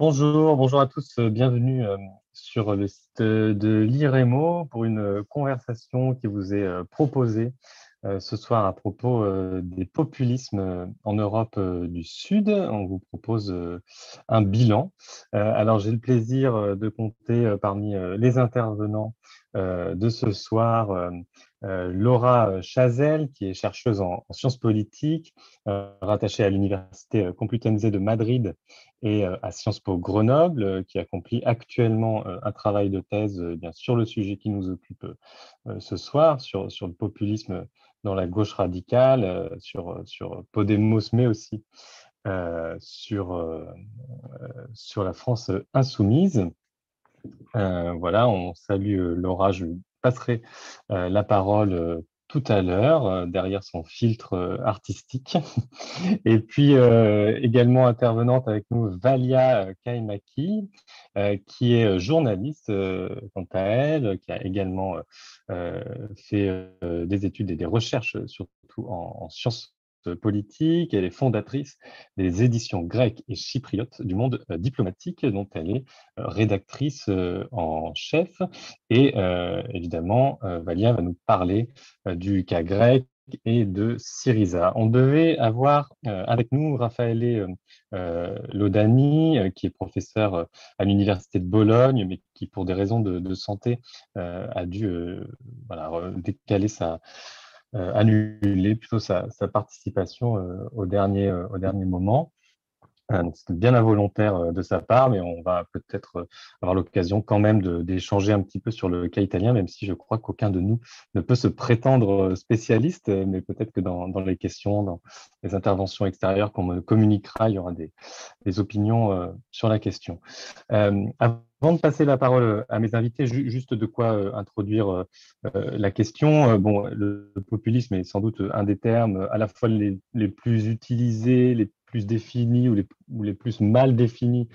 Bonjour, bonjour à tous, bienvenue sur le site de l'IREMO pour une conversation qui vous est proposée ce soir à propos des populismes en Europe du Sud. On vous propose un bilan. Alors j'ai le plaisir de compter parmi les intervenants de ce soir euh, Laura Chazelle, qui est chercheuse en, sciences politiques, euh, rattachée à l'Université euh, Complutense de Madrid et à Sciences Po Grenoble, qui accomplit actuellement un travail de thèse bien, sur le sujet qui nous occupe ce soir, sur, sur le populisme dans la gauche radicale, sur, sur Podemos, mais aussi sur, sur la France insoumise. voilà, on salue Laura, je passerai euh, la parole euh, tout à l'heure, euh, derrière son filtre artistique. Et puis également intervenante avec nous, Valia Kaimaki, qui est journaliste quant à elle, qui a également fait des études et des recherches, surtout en sciences politique. Elle est fondatrice des éditions grecques et chypriotes du monde euh, diplomatique, dont elle est euh, rédactrice euh, en chef. Et évidemment, Valia va nous parler du cas grec et de Syriza. On devait avoir avec nous Raffaele Lodani, qui est professeur à l'Université de Bologne, mais qui, pour des raisons de, santé, a dû voilà, décaler sa, euh, annuler plutôt sa, participation euh, au, dernier, euh, au dernier moment. C'était bien involontaire de sa part, mais on va peut-être avoir l'occasion quand même d'échanger un petit peu sur le cas italien, même si je crois qu'aucun de nous ne peut se prétendre spécialiste, mais peut-être que dans, les questions, dans les interventions extérieures qu'on me communiquera, il y aura des, opinions sur la question. Avant de passer la parole euh, à mes invités, juste de quoi euh, introduire euh, la question. Bon, le populisme est sans doute un des termes à la fois les, plus utilisés, les plus définis ou les, plus mal définis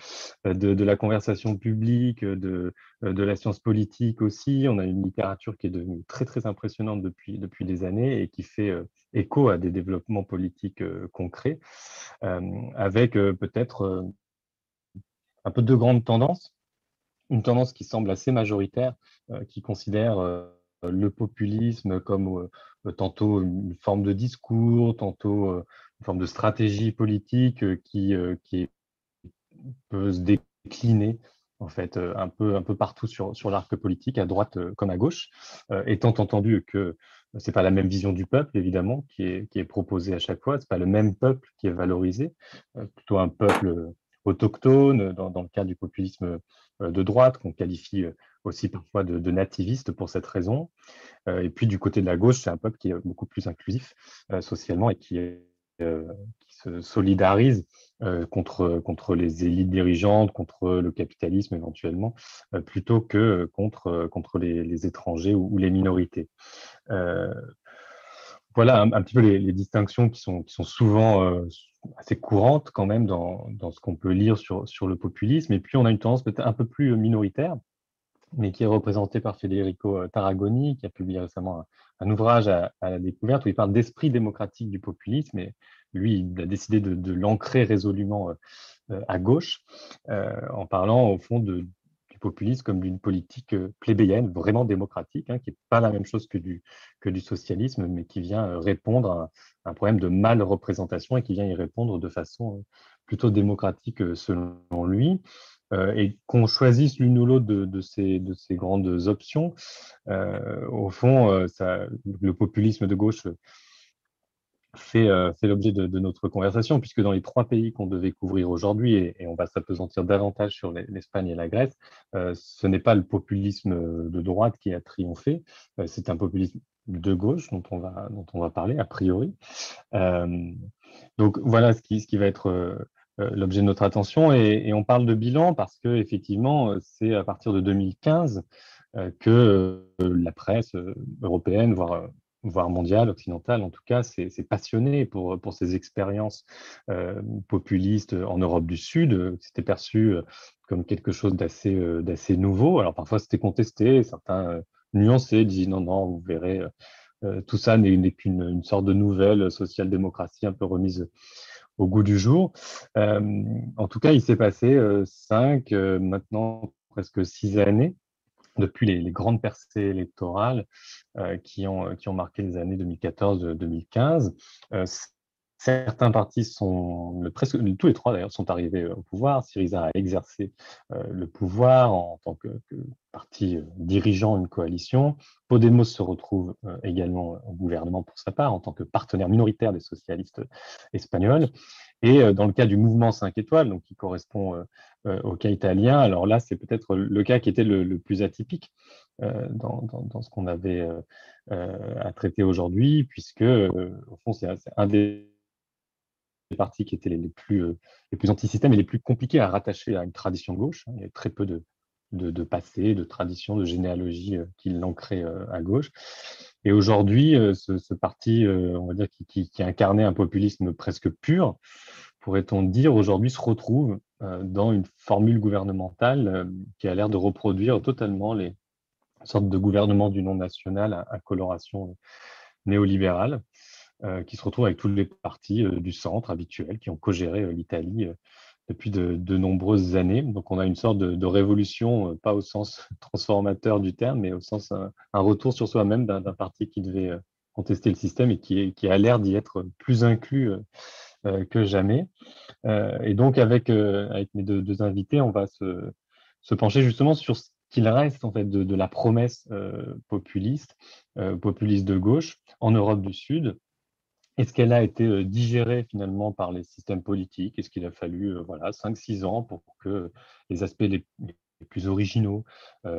de, la conversation publique, de, de, la science politique aussi. On a une littérature qui est devenue très très impressionnante depuis, depuis des années et qui fait écho à des développements politiques concrets, avec peut-être un peu de grandes tendances une tendance qui semble assez majoritaire, euh, qui considère euh, le populisme comme euh, tantôt une forme de discours, tantôt une forme de stratégie politique qui, qui peut se décliner en fait un peu, un peu partout sur, sur l'arc politique, à droite comme à gauche, étant entendu que c'est pas la même vision du peuple, évidemment, qui est, qui est proposée à chaque fois. C'est pas le même peuple qui est valorisé, plutôt un peuple autochtone, dans, le cas du populisme euh, de droite, qu'on qualifie euh, aussi parfois de, nativiste pour cette raison. Euh, et puis du côté de la gauche, c'est un peuple qui est beaucoup plus inclusif socialement et qui, se solidarise contre, contre les élites dirigeantes, contre le capitalisme éventuellement, plutôt que contre, contre les, étrangers ou, les minorités voilà un, petit peu les, distinctions qui sont, qui sont souvent assez courantes quand même dans, dans ce qu'on peut lire sur, sur le populisme. Et puis, on a une tendance peut-être un peu plus minoritaire, mais qui est représentée par Federico euh, Tarragoni, qui a publié récemment un, ouvrage à, la découverte où il parle d'esprit démocratique du populisme. Et lui, il a décidé de, l'ancrer résolument euh, euh, à gauche, en parlant au fond de, populisme comme d'une politique euh, plébéienne, vraiment démocratique, hein, qui n'est pas la même chose que du, du socialisme, mais qui vient euh, répondre à un problème de mal représentation et qui vient y répondre de façon euh, plutôt démocratique selon lui. Et qu'on choisisse l'une ou l'autre de, ces, de ces grandes options, au fond, ça, le populisme de gauche fait, euh, l'objet de, notre conversation, puisque dans les trois pays qu'on devait couvrir aujourd'hui, et, on va s'apesantir davantage sur l'Espagne et la Grèce, euh, ce n'est pas le populisme de droite qui a triomphé, euh, c'est un populisme de gauche dont on va, parler a priori. donc voilà ce qui va être l'objet de notre attention, et, on parle de bilan parce que effectivement, c'est à partir de 2015 que la presse européenne, voire voire mondiale, occidentale en tout cas, c'est passionné pour, pour ces expériences euh, populistes en Europe du Sud. C'était perçu euh, comme quelque chose d'assez euh, d'assez nouveau. Alors parfois c'était contesté, certains nuancés disaient non, non, vous verrez, tout ça n'est qu'une une sorte de nouvelle social-démocratie un peu remise au goût du jour. en tout cas, il s'est passé cinq, maintenant presque six années depuis les, grandes percées électorales qui, ont, qui ont marqué les années 2014-2015. Certains partis sont, presque tous les trois d'ailleurs, sont arrivés euh, au pouvoir. Syriza a exercé euh, le pouvoir en tant que, parti euh, dirigeant une coalition. Podemos se retrouve également au gouvernement pour sa part en tant que partenaire minoritaire des socialistes espagnols. Et dans le cas du mouvement 5 étoiles, donc qui correspond au cas italien, alors là, c'est peut-être le cas qui était le, plus atypique dans, dans, ce qu'on avait à traiter aujourd'hui, puisque au fond, c'est un des les partis qui étaient les, plus, euh, les plus anti-système et les plus compliqués à rattacher à une tradition gauche. Hein. Il y a très peu de, passé, de tradition, de généalogie euh, qui l'ancrait euh, à gauche. Et aujourd'hui, ce, parti, on va dire, qui, qui, incarnait un populisme presque pur, pourrait-on dire, aujourd'hui se retrouve dans une formule gouvernementale qui a l'air de reproduire totalement les sortes de gouvernements du non national à coloration néolibérale. Euh, qui se retrouve avec tous les partis euh, du centre habituels qui ont co-géré euh, l'Italie depuis de, nombreuses années. Donc on a une sorte de, révolution, pas au sens transformateur du terme, mais au sens un, retour sur soi-même d'un parti qui devait contester le système et qui, qui a l'air d'y être plus inclus que jamais. et donc avec, mes deux, invités, on va se, se pencher justement sur ce qu'il reste en fait de, de la promesse populiste, populiste de gauche en Europe du Sud, est-ce qu'elle a été digérée finalement par les systèmes politiques? Est-ce qu'il a fallu voilà, 5-6 ans pour que les aspects les, plus originaux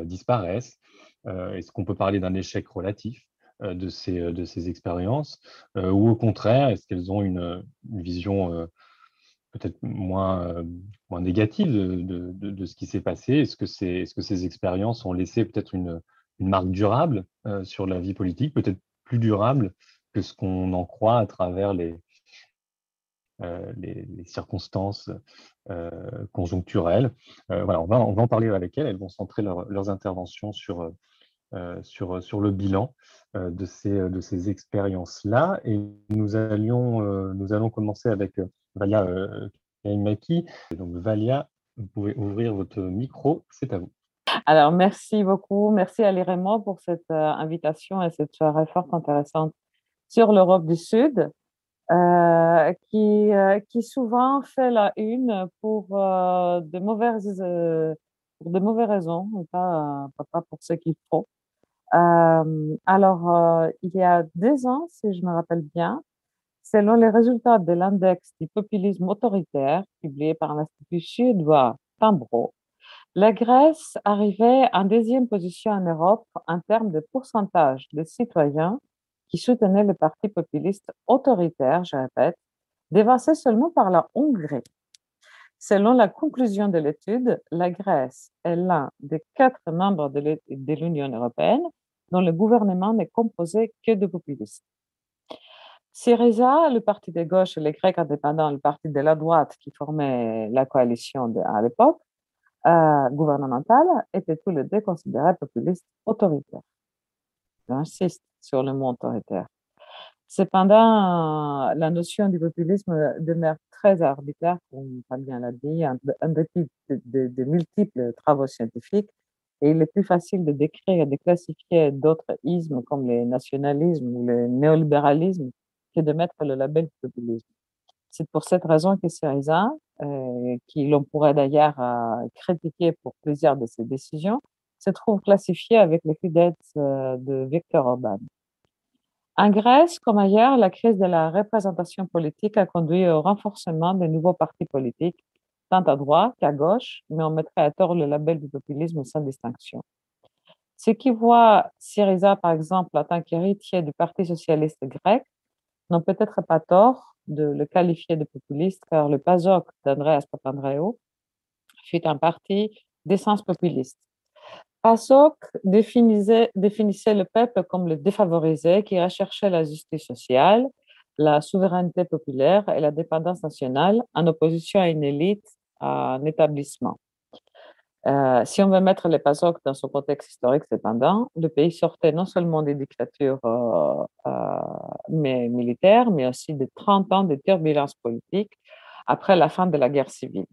disparaissent? Est-ce qu'on peut parler d'un échec relatif de, ces, de ces expériences? Ou au contraire, est-ce qu'elles ont une, vision peut-être moins, moins négative de, de, ce qui s'est passé? Est-ce que, est, -ce que ces expériences ont laissé peut-être une, une marque durable sur la vie politique, peut-être plus durable que ce qu'on en croit à travers les, euh, circonstances euh, conjoncturelles. Euh, voilà, on va, en parler avec elles. Elles vont centrer leurs interventions sur, sur, le bilan de ces, de ces expériences-là. Et nous, allions, nous allons commencer avec Valia Kaimaki. Donc, Valia, vous pouvez ouvrir votre micro, c'est à vous. Alors, merci beaucoup. Merci à l'IREMO pour cette invitation et cette soirée fort intéressante sur l'Europe du Sud, euh, qui, euh, qui souvent fait la une pour, euh, de, mauvaises, pour de mauvaises raisons, pas, pas pour ce qu'il faut. alors, il y a deux ans, si je me rappelle bien, selon les résultats de l'index du populisme autoritaire publié par l'Institut suédois Timbro, la Grèce arrivait en deuxième position en Europe en termes de pourcentage de citoyens qui soutenait le parti populiste autoritaire, je répète, dévancé seulement par la Hongrie. Selon la conclusion de l'étude, la Grèce est l'un des quatre membres de l'Union européenne dont le gouvernement n'est composé que de populistes. Syriza, le parti de gauche et les Grecs indépendants, le parti de la droite qui formait la coalition à l'époque euh, gouvernementale, étaient tous les deux considérés populistes autoritaires. J'insiste sur le mot autoritaire. Cependant, la notion du populisme demeure très arbitraire, comme Fabien l'a dit, en, dépit de, multiples travaux scientifiques. Et il est plus facile de décrire et de classifier d'autres ismes comme le nationalisme ou le néolibéralisme que de mettre le label populisme. C'est pour cette raison que Syriza, euh, qui l'on pourrait d'ailleurs euh, critiquer pour plusieurs de ses décisions, se trouve classifié avec les fidèles euh, de Victor Orban. En Grèce, comme ailleurs, la crise de la représentation politique a conduit au renforcement des nouveaux partis politiques, tant à droite qu'à gauche, mais on mettrait à tort le label du populisme sans distinction. Ceux qui voient Syriza, par exemple, en tant qu'héritier du Parti socialiste grec, n'ont peut-être pas tort de le qualifier de populiste, car le PASOK d'Andreas Papandreou fut un parti d'essence populiste. PASOK définissait, le peuple comme le défavorisé qui recherchait la justice sociale, la souveraineté populaire et la dépendance nationale en opposition à une élite, à un établissement. Euh, si on veut mettre les PASOK dans son contexte historique, cependant, le pays sortait non seulement des dictatures euh, euh, mais militaires, mais aussi de 30 ans de turbulences politiques après la fin de la guerre civile.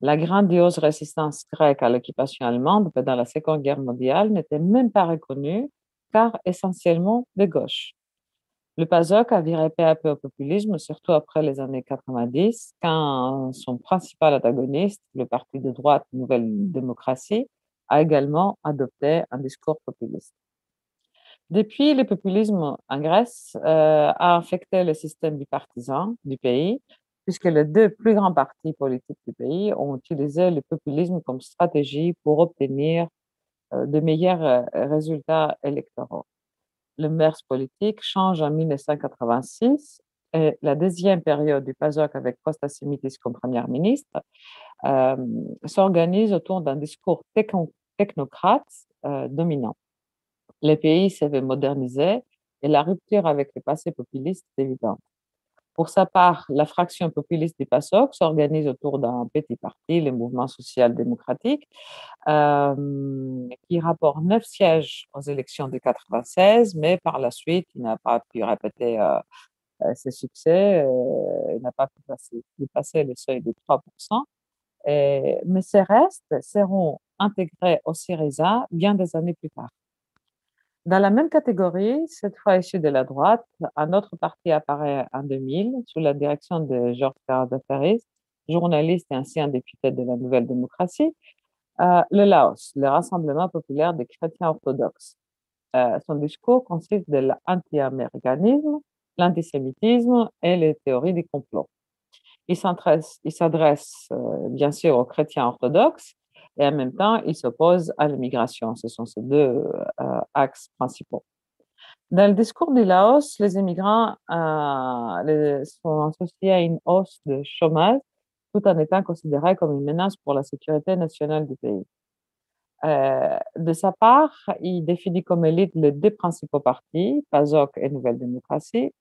La grandiose résistance grecque à l'occupation allemande pendant la Seconde Guerre mondiale n'était même pas reconnue car essentiellement de gauche. Le PASOK a viré peu à peu au populisme, surtout après les années 90, quand son principal antagoniste, le parti de droite Nouvelle Démocratie, a également adopté un discours populiste. Depuis, le populisme en Grèce euh, a affecté le système bipartisan du pays, puisque les deux plus grands partis politiques du pays ont utilisé le populisme comme stratégie pour obtenir euh, de meilleurs euh, résultats électoraux. Le MERS politique change en 1986 et la deuxième période du PASOK avec Kostas Simitis comme Premier ministre s'organise autour d'un discours technocrate dominant les pays s'avaient modernisé et la rupture avec le passé populiste est évidente. Pour sa part, la fraction populiste du PASOK s'organise autour d'un petit parti, le Mouvement social-démocratique, euh, qui rapporte neuf sièges aux élections de 96, mais par la suite, il n'a pas pu répéter euh, euh, ses succès, il n'a pas pu passer, dépasser le seuil de 3%. mais ces restes seront intégrés au Syriza bien des années plus tard. Dans la même catégorie, cette fois issu de la droite, un autre parti apparaît en 2000 sous la direction de Georges Karadafaris, journaliste et ancien député de la Nouvelle Démocratie, euh, le Laos, le Rassemblement populaire des chrétiens orthodoxes. Euh, son discours consiste de l'anti-américanisme, l'antisémitisme et les théories du complot. Il s'adresse euh, bien sûr aux chrétiens orthodoxes, et en même temps, il s'oppose à l'immigration. Ce sont ces deux euh, axes principaux. Dans le discours du Laos, les immigrants euh, sont associés à une hausse de chômage tout en étant considérés comme une menace pour la sécurité nationale du pays. Euh, de sa part, il définit comme élite les deux principaux partis, PASOK et Nouvelle Démocratie,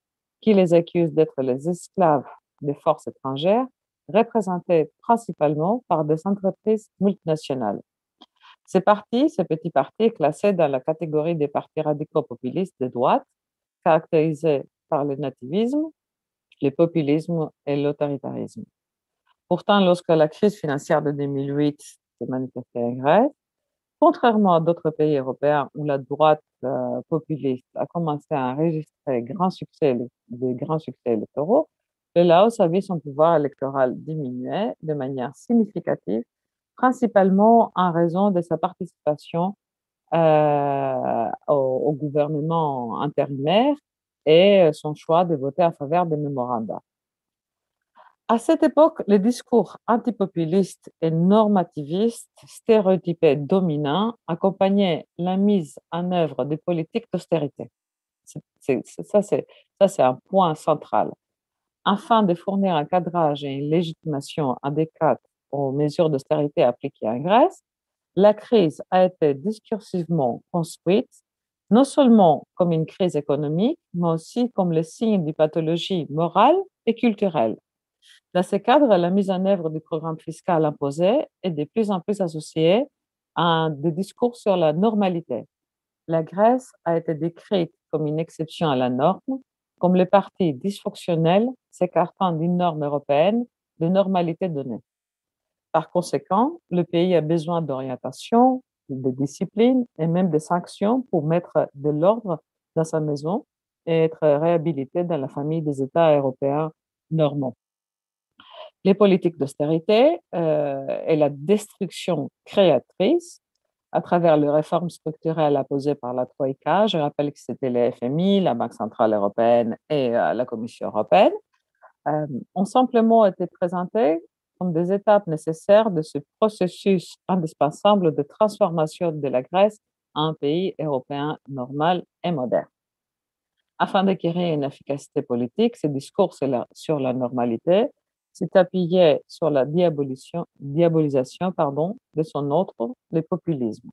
qui les accusent d'être les esclaves des forces étrangères représentés principalement par des entreprises multinationales. Ces partis, ces petits partis, classés dans la catégorie des partis radicaux populistes de droite, caractérisés par le nativisme, le populisme et l'autoritarisme. Pourtant, lorsque la crise financière de 2008 s'est manifestée en Grèce, contrairement à d'autres pays européens où la droite euh, populiste a commencé à enregistrer grand des grands succès électoraux, le Laos a vu son pouvoir électoral diminuer de manière significative, principalement en raison de sa participation euh, au, gouvernement intérimaire et son choix de voter en faveur des mémorandums. À cette époque, le discours antipopulistes et normativistes, stéréotypés dominants, accompagnaient la mise en œuvre des politiques d'austérité. Ça, c'est un point central afin de fournir un cadrage et une légitimation adéquate aux mesures d'austérité appliquées en Grèce, la crise a été discursivement construite non seulement comme une crise économique, mais aussi comme le signe d'une pathologie morale et culturelle. Dans ce cadre, la mise en œuvre du programme fiscal imposé est de plus en plus associée à des discours sur la normalité. La Grèce a été décrite comme une exception à la norme, comme les partis dysfonctionnels s'écartant d'une norme européenne de normalité donnée. Par conséquent, le pays a besoin d'orientation, de discipline et même de sanctions pour mettre de l'ordre dans sa maison et être réhabilité dans la famille des États européens normands. Les politiques d'austérité euh, et la destruction créatrice à travers les réformes structurelles apposées par la Troïka. Je rappelle que c'était le FMI, la Banque centrale européenne et euh, la Commission européenne, ont simplement été présentées comme des étapes nécessaires de ce processus indispensable de transformation de la Grèce en un pays européen normal et moderne. Afin d'acquérir une efficacité politique, ce discours sur la normalité s'est appuyé sur la diabolisation de son autre, le populisme.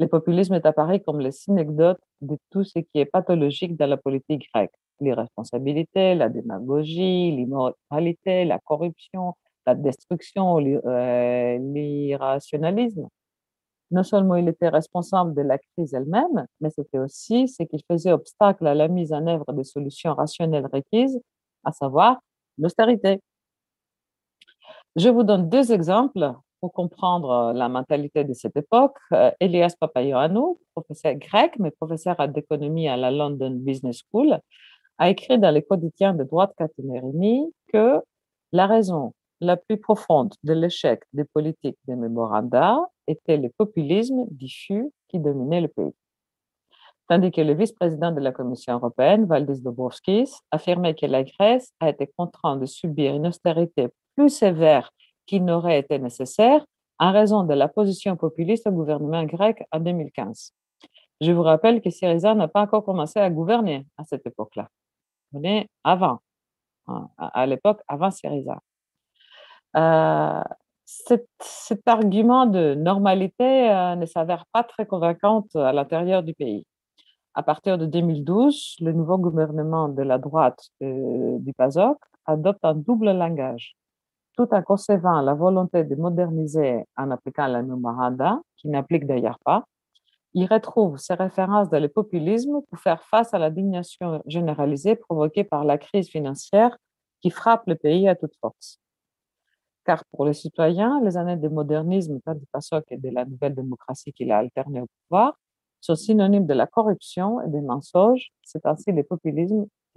Le populisme est apparu comme le synecdote de tout ce qui est pathologique dans la politique grecque. L'irresponsabilité, la démagogie, l'immoralité, la corruption, la destruction, euh, l'irrationalisme. Non seulement il était responsable de la crise elle-même, mais c'était aussi ce qui faisait obstacle à la mise en œuvre des solutions rationnelles requises, à savoir l'austérité. Je vous donne deux exemples pour comprendre la mentalité de cette époque. Elias Papayoannou, professeur grec, mais professeur d'économie à la London Business School, a écrit dans les quotidiens de droite Caténérini que la raison la plus profonde de l'échec des politiques des mémoranda était le populisme diffus qui dominait le pays. Tandis que le vice-président de la Commission européenne, Valdis Dombrovskis, affirmait que la Grèce a été contrainte de subir une austérité plus sévère qu'il n'aurait été nécessaire en raison de la position populiste du gouvernement grec en 2015. Je vous rappelle que Syriza n'a pas encore commencé à gouverner à cette époque-là. On est avant, hein, à l'époque avant Syriza. Euh, cet, argument de normalité euh, ne s'avère pas très convaincant à l'intérieur du pays. À partir de 2012, le nouveau gouvernement de la droite euh, du PASOK adopte un double langage, tout en concevant la volonté de moderniser en appliquant la memoranda, qui n'applique d'ailleurs pas. Il retrouve ses références dans le populisme pour faire face à l'indignation généralisée provoquée par la crise financière qui frappe le pays à toute force car pour les citoyens, les années de modernisme, tant du PASOK et de la nouvelle démocratie qu'il a alterné au pouvoir, sont synonymes de la corruption et des mensonges. C'est ainsi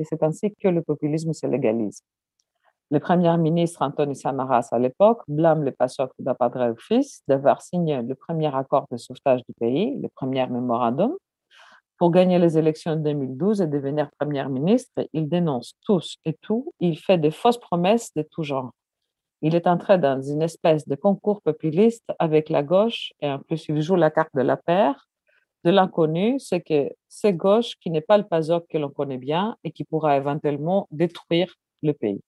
c'est ainsi que le populisme se légalise. Le premier ministre Anthony Samaras, à l'époque, blâme le PASOK d'Apadre fils d'avoir signé le premier accord de sauvetage du pays, le premier mémorandum. Pour gagner les élections de 2012 et devenir premier ministre, il dénonce tous et tout. Il fait des fausses promesses de tout genre. Il est entré dans une espèce de concours populiste avec la gauche et en plus il joue la carte de la paire. De l'inconnu, c'est que c'est gauche qui n'est pas le PASOK que l'on connaît bien et qui pourra éventuellement détruire le pays.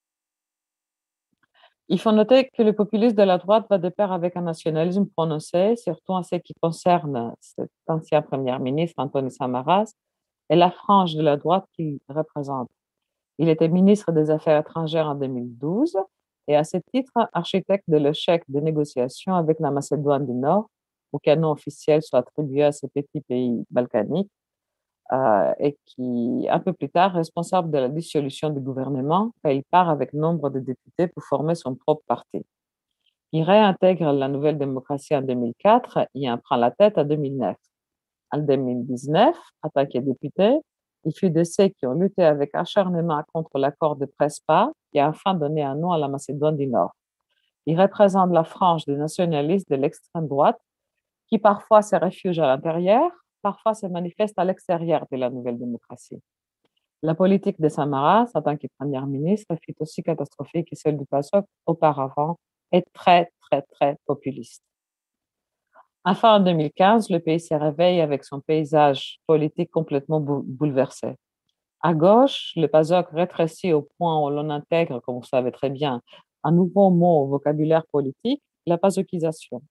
Il faut noter que le populisme de la droite va de pair avec un nationalisme prononcé, surtout en ce qui concerne cet ancien Premier ministre, Anthony Samaras, et la frange de la droite qu'il représente. Il était ministre des Affaires étrangères en 2012 et à ce titre architecte de l'échec des négociations avec la Macédoine du Nord, aucun nom officiel soit attribué à ce petit pays balkanique, euh, et qui, un peu plus tard, responsable de la dissolution du gouvernement, il part avec nombre de députés pour former son propre parti. Il réintègre la nouvelle démocratie en 2004 et en prend la tête en 2009. En 2019, en tant que député, il fut de ceux qui ont lutté avec acharnement contre l'accord de Prespa qui a enfin donné un nom à la Macédoine du Nord. Il représente la frange des nationalistes de l'extrême droite qui parfois se réfugie à l'intérieur, parfois se manifeste à l'extérieur de la nouvelle démocratie. La politique de Samaras en tant que première ministre fut aussi catastrophique que celle du PASOK auparavant et très, très, très populiste. Enfin, en 2015, le pays se réveille avec son paysage politique complètement bouleversé. À gauche, le PASOK rétrécit au point où l'on intègre, comme vous savez très bien, un nouveau mot au vocabulaire politique, la PASOKisation.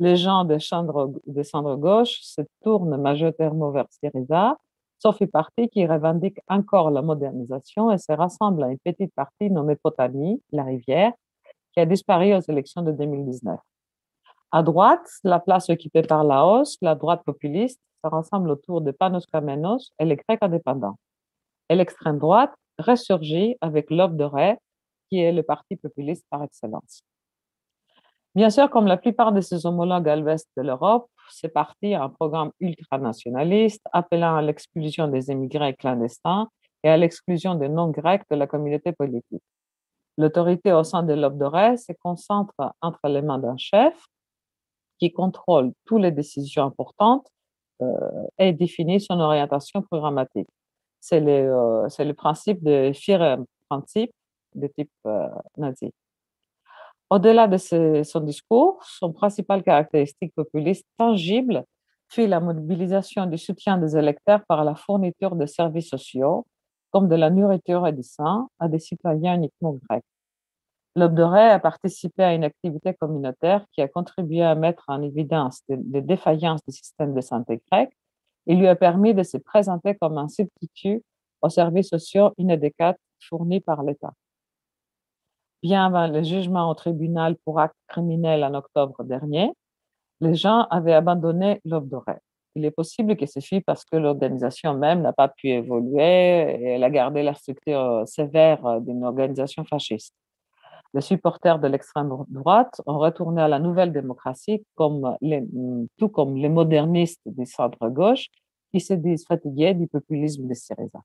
Les gens de centre-gauche se tournent majoritairement vers Syriza, sauf une partie qui revendique encore la modernisation et se rassemble à une petite partie nommée Potami, la rivière, qui a disparu aux élections de 2019. À droite, la place occupée par la hausse, la droite populiste, se rassemble autour de Panos Kamenos et les Grecs indépendants. Et l'extrême droite ressurgit avec l'Ob Doré, qui est le parti populiste par excellence. Bien sûr, comme la plupart de ses homologues à l'ouest de l'Europe, ce parti a un programme ultranationaliste appelant à l'exclusion des émigrés clandestins et à l'exclusion des non-grecs de la communauté politique. L'autorité au sein de l'Ob Doré se concentre entre les mains d'un chef, qui contrôle toutes les décisions importantes euh, et définit son orientation programmatique. C'est le, euh, principe de Firem principe de type euh, nazi. Au-delà de son discours, son principal caractéristique populiste tangible fut la mobilisation du soutien des électeurs par la fourniture de services sociaux, comme de la nourriture et du sang, à des citoyens uniquement grecs. L'Obdoré a participé à une activité communautaire qui a contribué à mettre en évidence les défaillances du système de santé grec et lui a permis de se présenter comme un substitut aux services sociaux inadéquats fournis par l'État. Bien avant le jugement au tribunal pour acte criminel en octobre dernier, les gens avaient abandonné l'Obdoré. Il est possible que ce fût parce que l'organisation même n'a pas pu évoluer et elle a gardé la structure sévère d'une organisation fasciste. Les supporters de l'extrême droite ont retourné à la nouvelle démocratie, comme tout comme les modernistes du centre-gauche qui se disent fatigués du populisme de Syriza.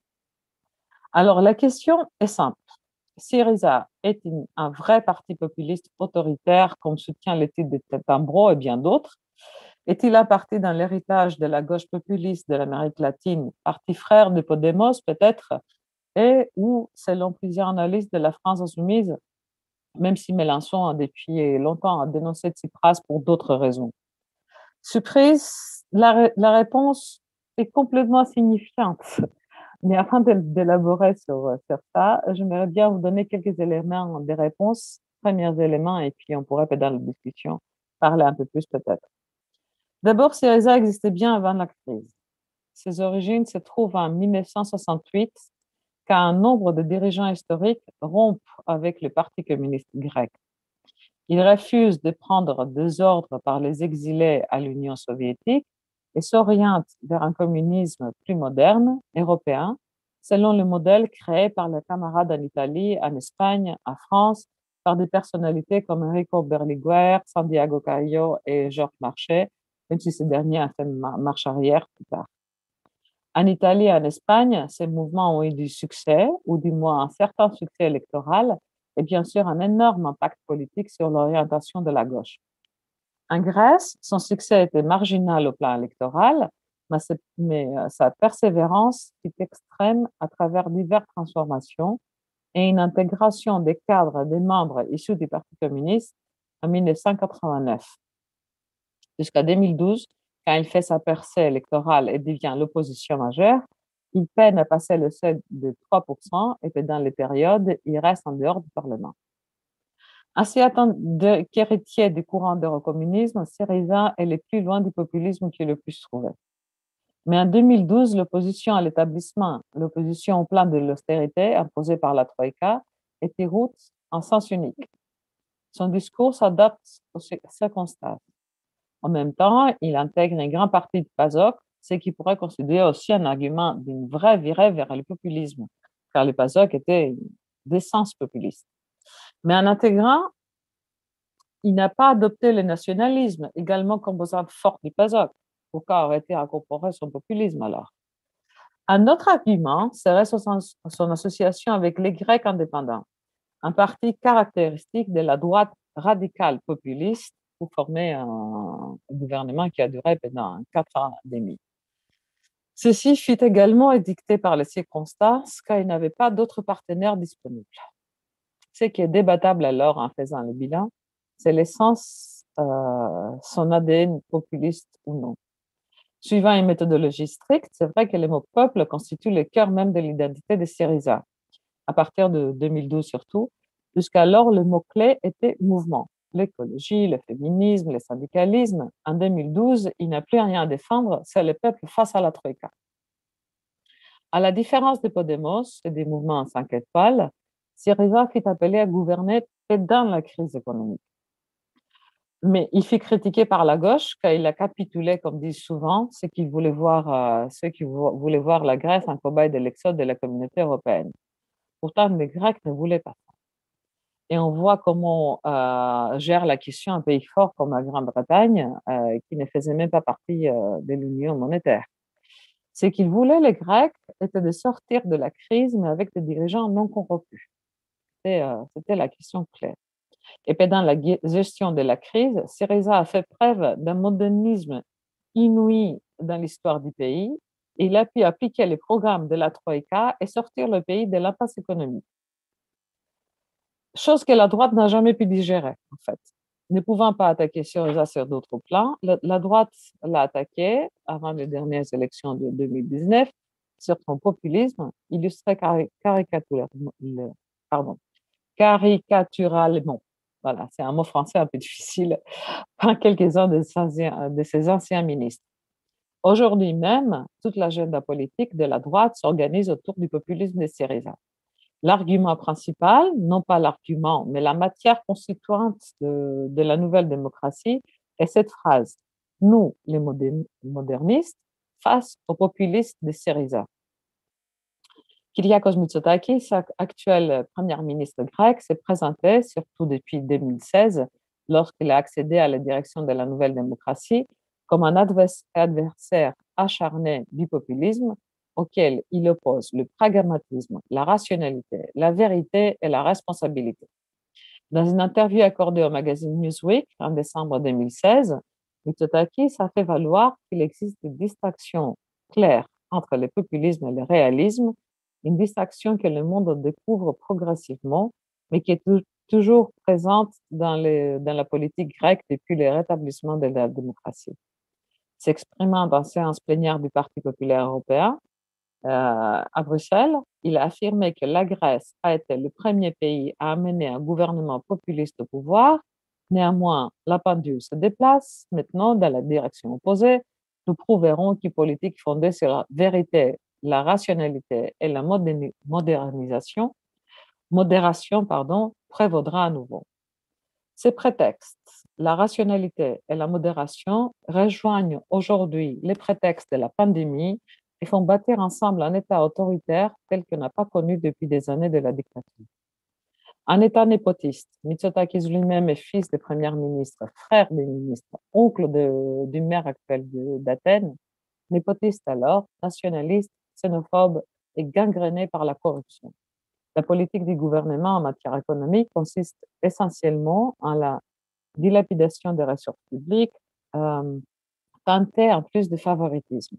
Alors la question est simple. Syriza est un vrai parti populiste autoritaire comme soutient titre de Tetambro et bien d'autres Est-il un parti dans l'héritage de la gauche populiste de l'Amérique latine, parti frère de Podemos peut-être, et ou, selon plusieurs analystes de la France insoumise, même si Mélenchon a depuis longtemps a dénoncé Tsipras pour d'autres raisons? Surprise, la, la réponse est complètement signifiante. Mais afin d'élaborer sur, sur ça, j'aimerais bien vous donner quelques éléments de réponse, premiers éléments, et puis on pourrait, dans la discussion, parler un peu plus peut-être. D'abord, Syriza existait bien avant la crise. Ses origines se trouvent en 1968, quand un nombre de dirigeants historiques rompent avec le Parti communiste grec. Ils refusent de prendre des ordres par les exilés à l'Union soviétique et s'oriente vers un communisme plus moderne, européen, selon le modèle créé par les camarades en Italie, en Espagne, en France, par des personnalités comme Enrico Berlinguer, Santiago Caio et Georges Marchais, même si ce dernier a fait marche arrière plus tard. En Italie et en Espagne, ces mouvements ont eu du succès, ou du moins un certain succès électoral, et bien sûr un énorme impact politique sur l'orientation de la gauche. En Grèce, son succès était marginal au plan électoral, mais euh, sa persévérance fut extrême à travers diverses transformations et une intégration des cadres des membres issus du Parti communiste en 1989. Jusqu'à 2012, quand il fait sa percée électorale et devient l'opposition majeure, il peine à passer le seuil de 3% et dans les périodes, il reste en dehors du Parlement. Ainsi, qu'héritier du courant d'eurocommunisme, Syriza est le plus loin du populisme qui le plus trouvé. Mais en 2012, l'opposition à l'établissement, l'opposition au plan de l'austérité imposé par la Troïka, était route en sens unique. Son discours s'adapte aux circonstances. En même temps, il intègre une grande partie de PASOK, ce qui pourrait considérer aussi un argument d'une vraie virée vers le populisme, car le PASOK était d'essence populiste. Mais en intégrant, il n'a pas adopté le nationalisme, également composante forte du PASOK. Pourquoi aurait-il incorporé son populisme alors? Un autre argument serait son association avec les Grecs indépendants, un parti caractéristique de la droite radicale populiste pour former un, gouvernement qui a duré pendant quatre ans et demi. Ceci fut également édicté par les circonstances car il n'avait pas d'autres partenaires disponibles. Ce qui est débattable alors en faisant le bilan, c'est l'essence, euh, son ADN populiste ou non. Suivant une méthodologie stricte, c'est vrai que le mot peuple constitue le cœur même de l'identité de Syriza. À partir de 2012 surtout, jusqu'alors le mot-clé était mouvement. L'écologie, le féminisme, le syndicalisme. En 2012, il n'a plus rien à défendre, c'est le peuple face à la Troïka. À la différence de Podemos et des mouvements en 5 étoiles, Syriza fut appelé à gouverner dans la crise économique. Mais il fut critiqué par la gauche car il a capitulé, comme disent souvent, ceux qui voulaient voir, euh, qui voulaient voir la Grèce en cobaye de l'exode de la communauté européenne. Pourtant, les Grecs ne voulaient pas. Et on voit comment euh, gère la question un pays fort comme la Grande-Bretagne, euh, qui ne faisait même pas partie de l'Union monétaire. Ce qu'ils voulaient, les Grecs, était de sortir de la crise, mais avec des dirigeants non corrompus. Euh, c'était la question claire. Et pendant la gestion de la crise, Syriza a fait preuve d'un modernisme inouï dans l'histoire du pays. Il a pu appliquer les programmes de la Troïka et sortir le pays de l'impasse économique. Chose que la droite n'a jamais pu digérer, en fait. Ne pouvant pas attaquer Syriza sur d'autres plans, la, droite l'a attaqué avant les dernières élections de 2019 sur son populisme, illustré caricaturalement, pardon, caricaturalement. Voilà, c'est un mot français un peu difficile par quelques-uns de, de ses anciens ministres. Aujourd'hui même, toute l'agenda politique de la droite s'organise autour du populisme de Syriza. L'argument principal, non pas l'argument, mais la matière constituante de, la nouvelle démocratie est cette phrase Nous, les modernistes, face aux populistes de Syriza. Kyriakos Mitsotakis, actuel Premier ministre grec, s'est présenté, surtout depuis 2016, lorsqu'il a accédé à la direction de la nouvelle démocratie, comme un adversaire acharné du populisme auquel il oppose le pragmatisme, la rationalité, la vérité et la responsabilité. Dans une interview accordée au magazine Newsweek en décembre 2016, Mitsotakis a fait valoir qu'il existe une distinction claire entre le populisme et le réalisme, une distinction que le monde découvre progressivement, mais qui est toujours présente dans, la politique grecque depuis le rétablissement de la démocratie. S'exprimant dans séance plénière du Parti populaire européen euh, à Bruxelles, il a affirmé que la Grèce a été le premier pays à amener un gouvernement populiste au pouvoir. Néanmoins, la pendule se déplace maintenant dans la direction opposée. Nous prouverons qu'une politique fondée sur la vérité, la rationalité et la modernisation, modération pardon, prévaudra à nouveau. Ces prétextes, la rationalité et la modération, rejoignent aujourd'hui les prétextes de la pandémie et font bâtir ensemble un État autoritaire tel que n'a pas connu depuis des années de la dictature. Un État népotiste, Mitsotakis lui-même est fils de premier ministre, frère des ministres, oncle du maire actuel d'Athènes, népotiste alors, nationaliste, xénophobe et gangréné par la corruption. La politique du gouvernement en matière économique consiste essentiellement en la dilapidation des ressources publiques, euh, teintée en plus de favoritisme.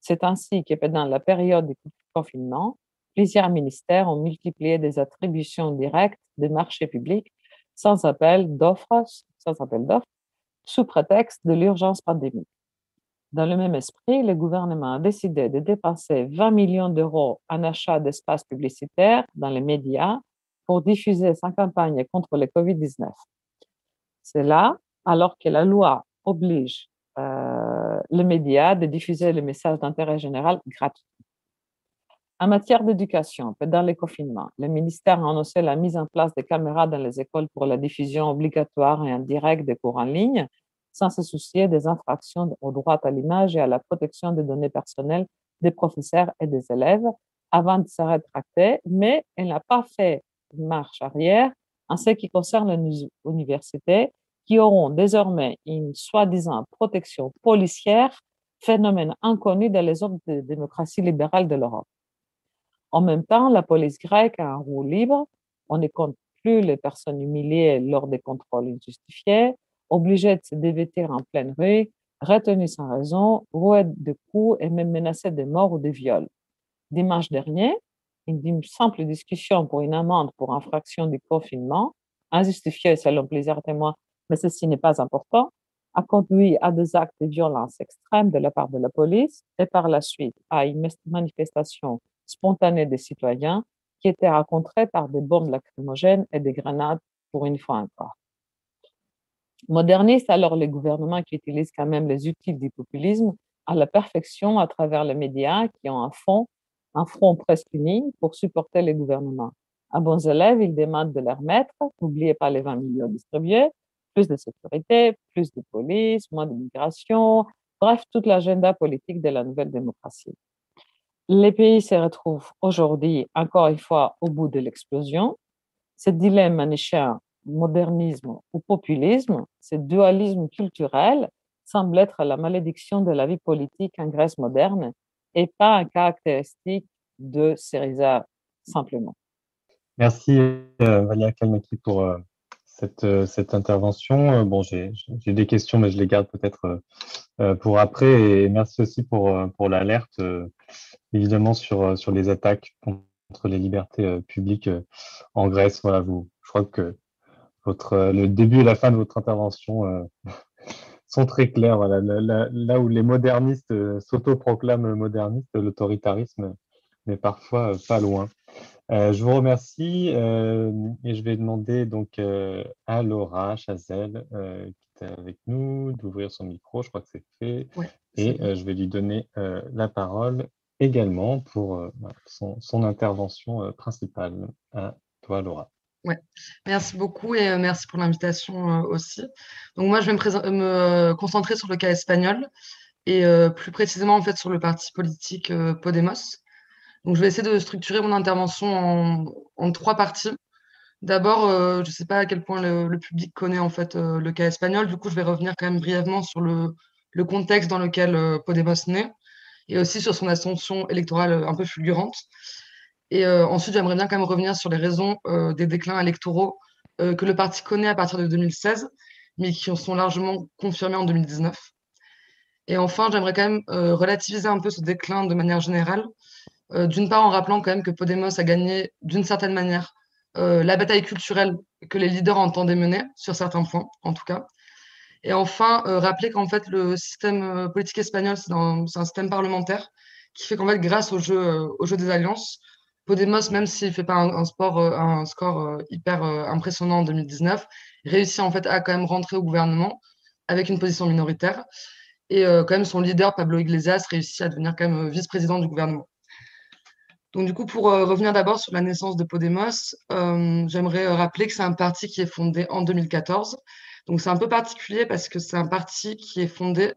C'est ainsi que pendant la période du confinement, plusieurs ministères ont multiplié des attributions directes des marchés publics sans appel d'offres, sous prétexte de l'urgence pandémique. Dans le même esprit, le gouvernement a décidé de dépenser 20 millions d'euros en achat d'espaces publicitaires dans les médias pour diffuser sa campagne contre le Covid-19. C'est là, alors que la loi oblige euh, les médias de diffuser le message d'intérêt général gratuitement. En matière d'éducation, pendant les confinements, le ministère a annoncé la mise en place de caméras dans les écoles pour la diffusion obligatoire et indirecte des cours en ligne, sans se soucier des infractions au droit à l'image et à la protection des données personnelles des professeurs et des élèves avant de se rétracter, mais elle n'a pas fait marche arrière en ce qui concerne les universités qui auront désormais une soi-disant protection policière, phénomène inconnu dans les autres démocraties libérales de l'Europe. En même temps, la police grecque a un rôle libre. On ne compte plus les personnes humiliées lors des contrôles injustifiés, obligées de se dévêtir en pleine rue, retenues sans raison, rouées de coups et même menacées de mort ou de viol. Dimanche dernier, une simple discussion pour une amende pour infraction du confinement, injustifiée selon plusieurs témoins mais ceci n'est pas important, a conduit à des actes de violence extrême de la part de la police et par la suite à une manifestation spontanée des citoyens qui était rencontrée par des bombes lacrymogènes et des grenades pour une fois encore. Moderniste alors les gouvernements qui utilisent quand même les outils du populisme à la perfection à travers les médias qui ont un fond, un front presque uni pour supporter les gouvernements. À bons élèves, ils demandent de leur maître, n'oubliez pas les 20 millions distribués, plus de sécurité, plus de police, moins d'immigration, bref, toute l'agenda politique de la nouvelle démocratie. Les pays se retrouvent aujourd'hui, encore une fois, au bout de l'explosion. Ce dilemme manichéen, modernisme ou populisme, ce dualisme culturel semble être la malédiction de la vie politique en Grèce moderne et pas un caractéristique de Syriza simplement. Merci euh, Valia Kalmaki pour, euh, cette, euh, cette intervention. Bon, j'ai des questions, mais je les garde peut-être pour après. Et merci aussi pour, pour l'alerte, évidemment, sur, sur les attaques contre les libertés publiques en Grèce. Voilà, vous, je crois que votre, le début et la fin de votre intervention sont très clairs. Voilà, là, là où les modernistes s'autoproclament modernistes, l'autoritarisme n'est parfois pas loin. Euh, je vous remercie euh, et je vais demander donc euh, à Laura Chazelle qui est avec nous d'ouvrir son micro. Je crois que c'est fait. et je vais lui donner la parole également pour son, intervention principale. À toi, Laura. Ouais. Merci beaucoup et merci pour l'invitation aussi. Donc moi, je vais me, me, concentrer sur le cas espagnol et plus précisément en fait sur le parti politique Podemos. Donc, je vais essayer de structurer mon intervention en, trois parties. D'abord, je ne sais pas à quel point le, public connaît en fait le cas espagnol. Du coup, je vais revenir quand même brièvement sur le contexte dans lequel Podemos naît et aussi sur son ascension électorale un peu fulgurante. Et ensuite, j'aimerais bien quand même revenir sur les raisons des déclins électoraux que le parti connaît à partir de 2016, mais qui sont largement confirmés en 2019. Et enfin, j'aimerais quand même relativiser un peu ce déclin de manière générale euh, d'une part en rappelant quand même que Podemos a gagné d'une certaine manière euh, la bataille culturelle que les leaders entendaient mener, sur certains points en tout cas. Et enfin, euh, rappeler qu'en fait, le système politique espagnol, c'est un système parlementaire qui fait qu'en fait, grâce au jeu des alliances, Podemos, même s'il ne fait pas un, un score hyper impressionnant en 2019, réussit en fait à quand même rentrer au gouvernement avec une position minoritaire. Et quand même, son leader, Pablo Iglesias, réussit à devenir quand même vice-président du gouvernement. Donc, du coup, pour euh, revenir d'abord sur la naissance de Podemos, euh, j'aimerais euh, rappeler que c'est un parti qui est fondé en 2014. Donc, c'est un peu particulier parce que c'est un parti qui est fondé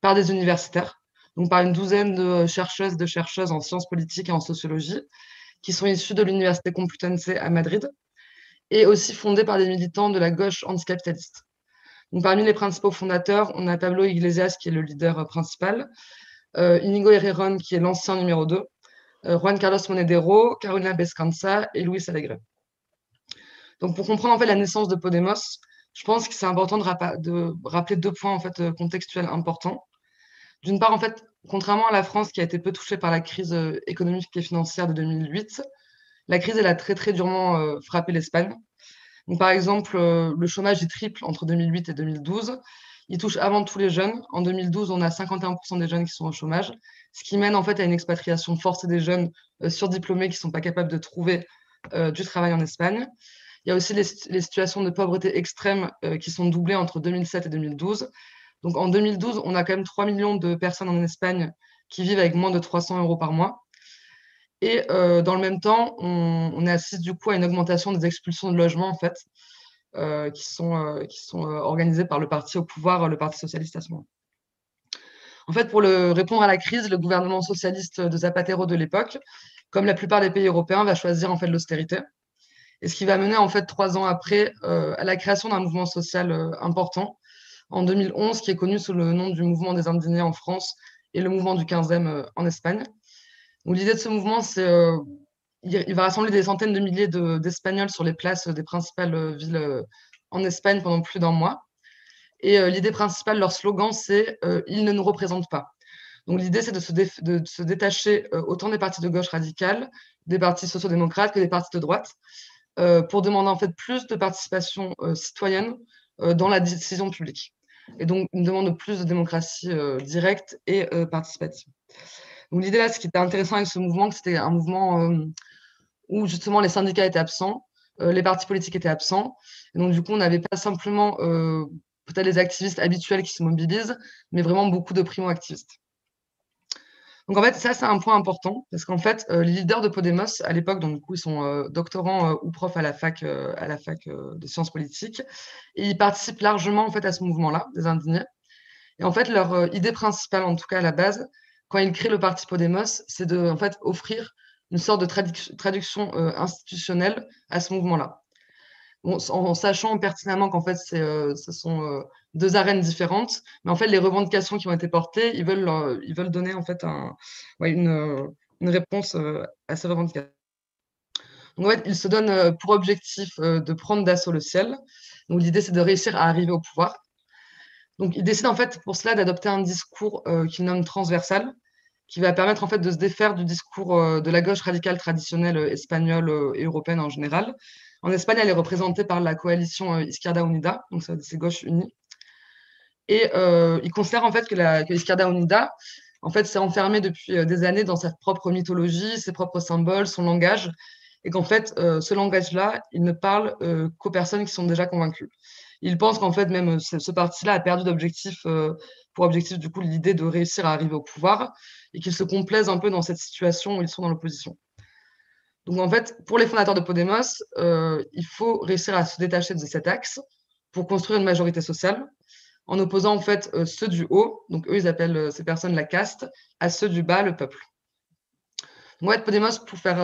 par des universitaires, donc par une douzaine de chercheuses, de chercheuses en sciences politiques et en sociologie, qui sont issues de l'Université Complutense à Madrid, et aussi fondé par des militants de la gauche anticapitaliste. Donc, parmi les principaux fondateurs, on a Pablo Iglesias, qui est le leader principal, Inigo Herrerón, qui est l'ancien numéro 2, euh, Juan Carlos Monedero, Carolina Bescanza et Luis Alegre. Donc, pour comprendre en fait la naissance de Podemos, je pense que c'est important de, rappeler deux points en fait euh, contextuels importants. D'une part, en fait, contrairement à la France qui a été peu touchée par la crise euh, économique et financière de 2008, la crise elle a très très durement frappé l'Espagne. par exemple, le chômage est triple entre 2008 et 2012 il touche avant tout les jeunes. En 2012, on a 51% des jeunes qui sont au chômage, ce qui mène en fait à une expatriation forcée des jeunes euh, surdiplômés qui ne sont pas capables de trouver euh, du travail en Espagne. Il y a aussi les, situations de pauvreté extrême euh, qui sont doublées entre 2007 et 2012. Donc en 2012, on a quand même 3 millions de personnes en Espagne qui vivent avec moins de 300 euros par mois. Et dans le même temps, on, on, est assis du coup à une augmentation des expulsions de logements en fait. Euh, qui sont, euh, euh, organisées par le parti au pouvoir, le Parti socialiste à ce moment. En fait, pour répondre à la crise, le gouvernement socialiste de Zapatero de l'époque, comme la plupart des pays européens, va choisir en fait l'austérité. Et ce qui va mener en fait trois ans après à la création d'un mouvement social important en 2011, qui est connu sous le nom du mouvement des indignés en France et le mouvement du 15e en Espagne. L'idée de ce mouvement, c'est il, va rassembler des centaines de milliers d'Espagnols sur les places des principales euh, villes euh, en Espagne pendant plus d'un mois. Et euh, l'idée principale, leur slogan, c'est Ils ne nous représentent pas. Donc l'idée, c'est de, se détacher autant des partis de gauche radicale, des partis sociaux-démocrates que des partis de droite, pour demander en fait plus de participation citoyenne dans la décision publique. Et donc une demande de plus de démocratie directe et participative. Donc l'idée là, ce qui était intéressant avec ce mouvement, c'était un mouvement où justement les syndicats étaient absents, euh, les partis politiques étaient absents. Et donc, du coup, on n'avait pas simplement euh, peut-être les activistes habituels qui se mobilisent, mais vraiment beaucoup de primo-activistes. Donc, en fait, ça, c'est un point important, parce qu'en fait, euh, les leaders de Podemos, à l'époque, donc, du coup, ils sont doctorants ou profs à la fac, de sciences politiques, et ils participent largement, en fait, à ce mouvement-là, des indignés. Et en fait, leur idée principale, en tout cas à la base, quand ils créent le parti Podemos, c'est de, en fait, offrir une sorte de traduction euh, institutionnelle à ce mouvement-là. En, sachant pertinemment qu'en fait, euh, ce sont euh, deux arènes différentes, mais en fait, les revendications qui ont été portées, ils veulent, ils veulent donner en fait une, une, réponse à ces revendications. Donc, en fait, ils se donnent pour objectif de prendre d'assaut le ciel. Donc, l'idée, c'est de réussir à arriver au pouvoir. Donc, ils décident en fait pour cela d'adopter un discours qu'ils nomment transversal, qui va permettre en fait de se défaire du discours euh, de la gauche radicale traditionnelle euh, espagnole euh, et européenne en général. En Espagne, elle est représentée par la coalition Izquierda Unida, donc c'est gauche unie. Et il considère en fait que la Izquierda Unida, en fait, s'est enfermée depuis des années dans sa propre mythologie, ses propres symboles, son langage, et qu'en fait, ce langage-là, il ne parle qu'aux personnes qui sont déjà convaincues. Il pense qu'en fait, même ce, parti-là a perdu d'objectif, pour objectif du coup l'idée de réussir à arriver au pouvoir, et qu'ils se complaisent un peu dans cette situation où ils sont dans l'opposition. Donc en fait, pour les fondateurs de Podemos, euh, il faut réussir à se détacher de cet axe pour construire une majorité sociale, en opposant en fait euh, ceux du haut, donc eux ils appellent euh, ces personnes la caste, à ceux du bas, le peuple. Donc, Podemos, pour, faire,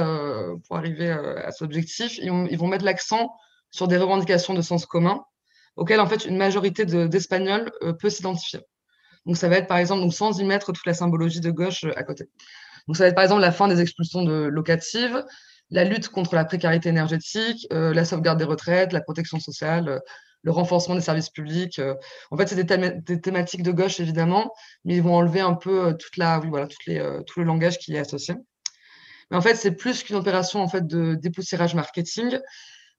pour arriver à cet objectif, ils, vont mettre l'accent sur des revendications de sens commun auxquelles en fait une majorité d'Espagnols peut s'identifier. Donc ça va être par exemple, sans y mettre toute la symbologie de gauche à côté. Donc ça va être par exemple la fin des expulsions de locatives, la lutte contre la précarité énergétique, la sauvegarde des retraites, la protection sociale, le renforcement des services publics. Euh, en fait, c'est des, thématiques de gauche, évidemment, mais ils vont enlever un peu euh, toute la, voilà, les, euh, tout le langage qui est associé. Mais en fait, c'est plus qu'une opération en fait, de dépoussiérage marketing.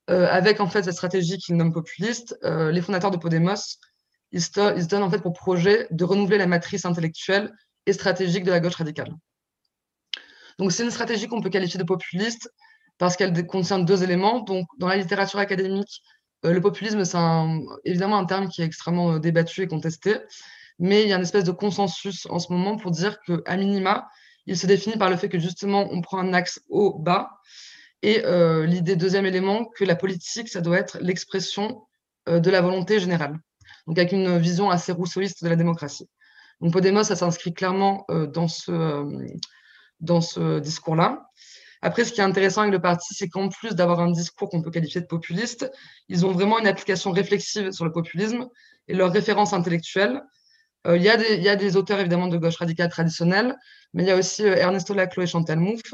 avec en fait cette stratégie qu'ils nomment populiste, les fondateurs de Podemos, ils se, donnent en fait pour projet de renouveler la matrice intellectuelle et stratégique de la gauche radicale. Donc c'est une stratégie qu'on peut qualifier de populiste parce qu'elle contient deux éléments. Donc dans la littérature académique, euh, le populisme, c'est évidemment un terme qui est extrêmement euh, débattu et contesté, mais il y a une espèce de consensus en ce moment pour dire qu'à minima, il se définit par le fait que justement, on prend un axe haut-bas, et euh, l'idée, deuxième élément, que la politique, ça doit être l'expression de la volonté générale. Donc avec une vision assez rousseauiste de la démocratie. Donc Podemos, ça s'inscrit clairement dans ce, dans ce discours-là. Après, ce qui est intéressant avec le parti, c'est qu'en plus d'avoir un discours qu'on peut qualifier de populiste, ils ont vraiment une application réflexive sur le populisme et leurs références intellectuelles. Euh, il y, a des auteurs évidemment de gauche radicale traditionnelle, mais il y a aussi euh, Ernesto Laclos et Chantal Mouffe,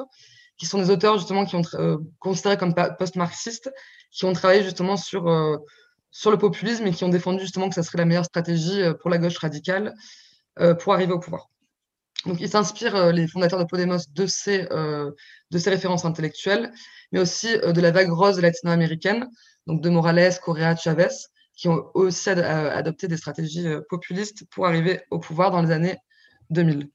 qui sont des auteurs justement qui ont euh, considérés comme post-marxistes, qui ont travaillé justement sur, sur le populisme et qui ont défendu justement que ça serait la meilleure stratégie pour la gauche radicale pour arriver au pouvoir. Donc, ils s'inspirent, euh, les fondateurs de Podemos, de ces, euh, références intellectuelles, mais aussi euh, de la vague rose latino-américaine, donc de Morales, Correa, Chavez, qui ont aussi adopté des stratégies populistes pour arriver au pouvoir dans les années 2000.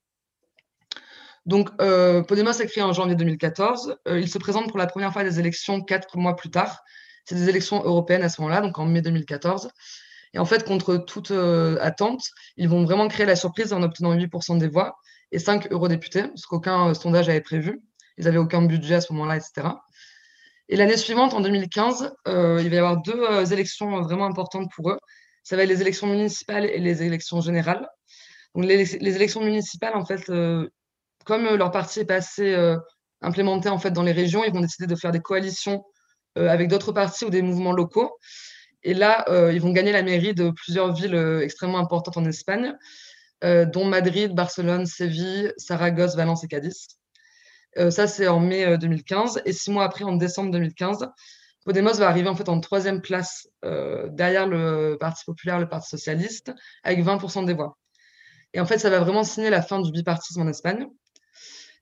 Donc, Podemos est créé en janvier 2014. il se présente pour la première fois à des élections quatre mois plus tard. C'est des élections européennes à ce moment-là, donc en mai 2014. Et en fait, contre toute attente, ils vont vraiment créer la surprise en obtenant 8% des voix et 5 eurodéputés, ce qu'aucun euh, sondage avait prévu. Ils n'avaient aucun budget à ce moment-là, etc. Et l'année suivante, en 2015, euh, il va y avoir deux euh, élections vraiment importantes pour eux. Ça va être les élections municipales et les élections générales. Donc les, élections municipales, en fait, comme leur parti est pas assez implémenté en fait dans les régions, ils vont décider de faire des coalitions avec d'autres partis ou des mouvements locaux. Et là, ils vont gagner la mairie de plusieurs villes extrêmement importantes en Espagne. Euh, dont Madrid, Barcelone, Séville, Saragosse, Valence et Cadiz. Euh, ça, c'est en mai 2015. Euh, et six mois après, en décembre 2015, Podemos va arriver en fait en troisième place derrière le Parti populaire, le Parti socialiste, avec 20% des voix. Et en fait, ça va vraiment signer la fin du bipartisme en Espagne.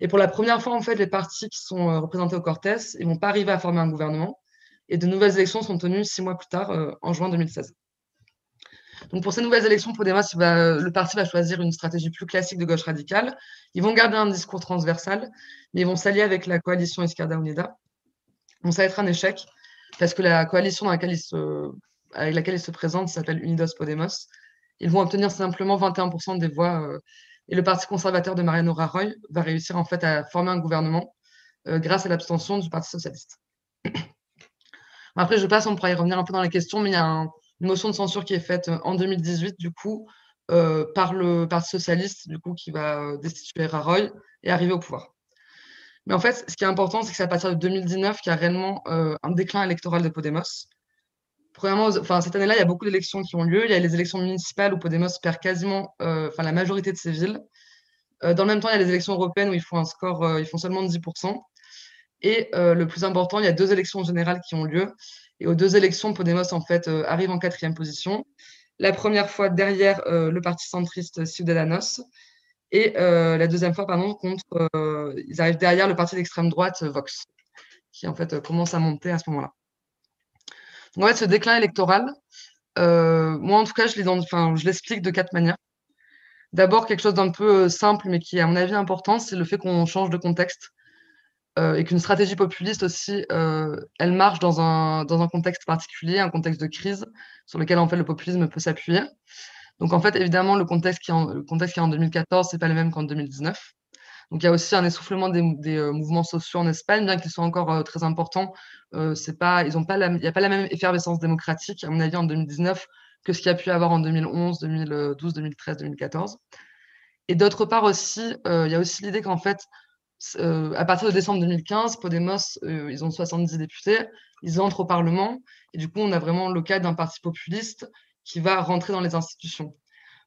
Et pour la première fois, en fait, les partis qui sont représentés au Cortés, ils vont pas arriver à former un gouvernement. Et de nouvelles élections sont tenues six mois plus tard, en juin 2016. Donc pour ces nouvelles élections, Podemos, le parti va choisir une stratégie plus classique de gauche radicale. Ils vont garder un discours transversal, mais ils vont s'allier avec la coalition Izquierda Unida. Donc ça va être un échec, parce que la coalition avec laquelle ils se présentent s'appelle Unidos Podemos. Ils vont obtenir simplement 21% des voix, euh, et le parti conservateur de Mariano Rajoy va réussir en fait à former un gouvernement euh, grâce à l'abstention du Parti socialiste. Après, je passe, on pourra y revenir un peu dans les questions, mais il y a un, une motion de censure qui est faite euh, en 2018, du coup, euh, par le Parti socialiste, du coup, qui va euh, destituer Raroy et arriver au pouvoir. Mais en fait, ce qui est important, c'est que c'est à partir de 2019 qu'il y a réellement un déclin électoral de Podemos. Premièrement, enfin, cette année-là, il y a beaucoup d'élections qui ont lieu. Il y a les élections municipales où Podemos perd quasiment enfin, la majorité de ses villes. dans le même temps, il y a les élections européennes où ils font un score, ils font seulement 10%. Et le plus important, il y a deux élections générales qui ont lieu. Et aux deux élections, Podemos en fait euh, arrive en quatrième position. La première fois derrière euh, le parti centriste Ciudadanos et euh, la deuxième fois, pardon, contre, ils arrivent derrière le parti d'extrême droite Vox, qui en fait commence à monter à ce moment-là. Donc en fait, ce déclin électoral, moi en tout cas, je l'explique de quatre manières. D'abord, quelque chose d'un peu simple, mais qui est à mon avis important, c'est le fait qu'on change de contexte. Euh, et qu'une stratégie populiste aussi, euh, elle marche dans un, dans un contexte particulier, un contexte de crise sur lequel en fait le populisme peut s'appuyer. Donc en fait, évidemment, le contexte qui est en, le contexte qui est en 2014, c'est pas le même qu'en 2019. Donc il y a aussi un essoufflement des, des euh, mouvements sociaux en Espagne, bien qu'ils soient encore très importants. pas, ils pas il n'y a pas la même effervescence démocratique, à mon avis, en 2019 que ce qu'il y a pu avoir en 2011, 2012, 2013, 2014. Et d'autre part aussi, il y a aussi l'idée qu'en fait, à partir de décembre 2015, Podemos, ils ont 70 députés, ils entrent au Parlement, et du coup, on a vraiment le cas d'un parti populiste qui va rentrer dans les institutions.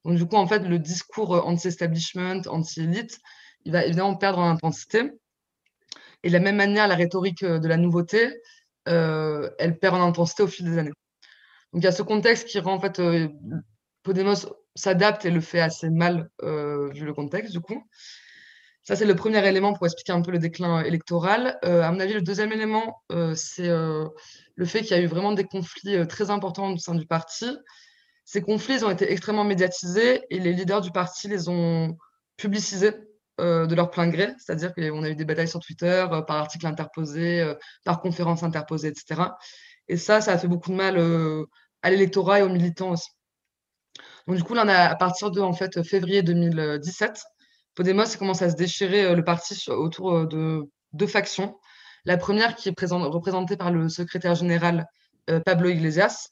Donc, du coup, en fait, le discours anti-establishment, anti-élite, il va évidemment perdre en intensité. Et de la même manière, la rhétorique de la nouveauté, elle perd en intensité au fil des années. Donc, il y a ce contexte qui rend, en fait, Podemos s'adapte et le fait assez mal, vu le contexte, du coup. Ça, c'est le premier élément pour expliquer un peu le déclin électoral. Euh, à mon avis, le deuxième élément, euh, c'est euh, le fait qu'il y a eu vraiment des conflits très importants au sein du parti. Ces conflits ont été extrêmement médiatisés et les leaders du parti les ont publicisés de leur plein gré, c'est-à-dire qu'on a eu des batailles sur Twitter, par articles interposés, par conférences interposées, etc. Et ça, ça a fait beaucoup de mal à l'électorat et aux militants aussi. Donc du coup, là, on a, à partir de en fait, février 2017, Podemos commence à se déchirer euh, le parti autour euh, de deux factions. La première, qui est représentée par le secrétaire général euh, Pablo Iglesias,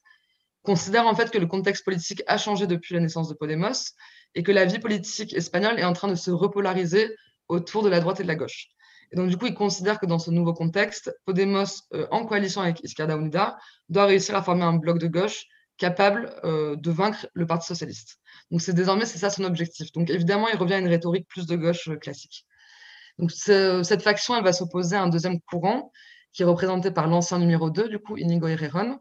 considère en fait que le contexte politique a changé depuis la naissance de Podemos et que la vie politique espagnole est en train de se repolariser autour de la droite et de la gauche. Et donc, du coup, il considère que dans ce nouveau contexte, Podemos, en coalition avec Izquierda Unida, doit réussir à former un bloc de gauche capable de vaincre le Parti socialiste. Donc c'est désormais c'est ça son objectif. Donc évidemment, il revient à une rhétorique plus de gauche euh, classique. Donc cette faction, elle va s'opposer à un deuxième courant qui est représenté par l'ancien numéro 2, du coup, Inigo Herrerón,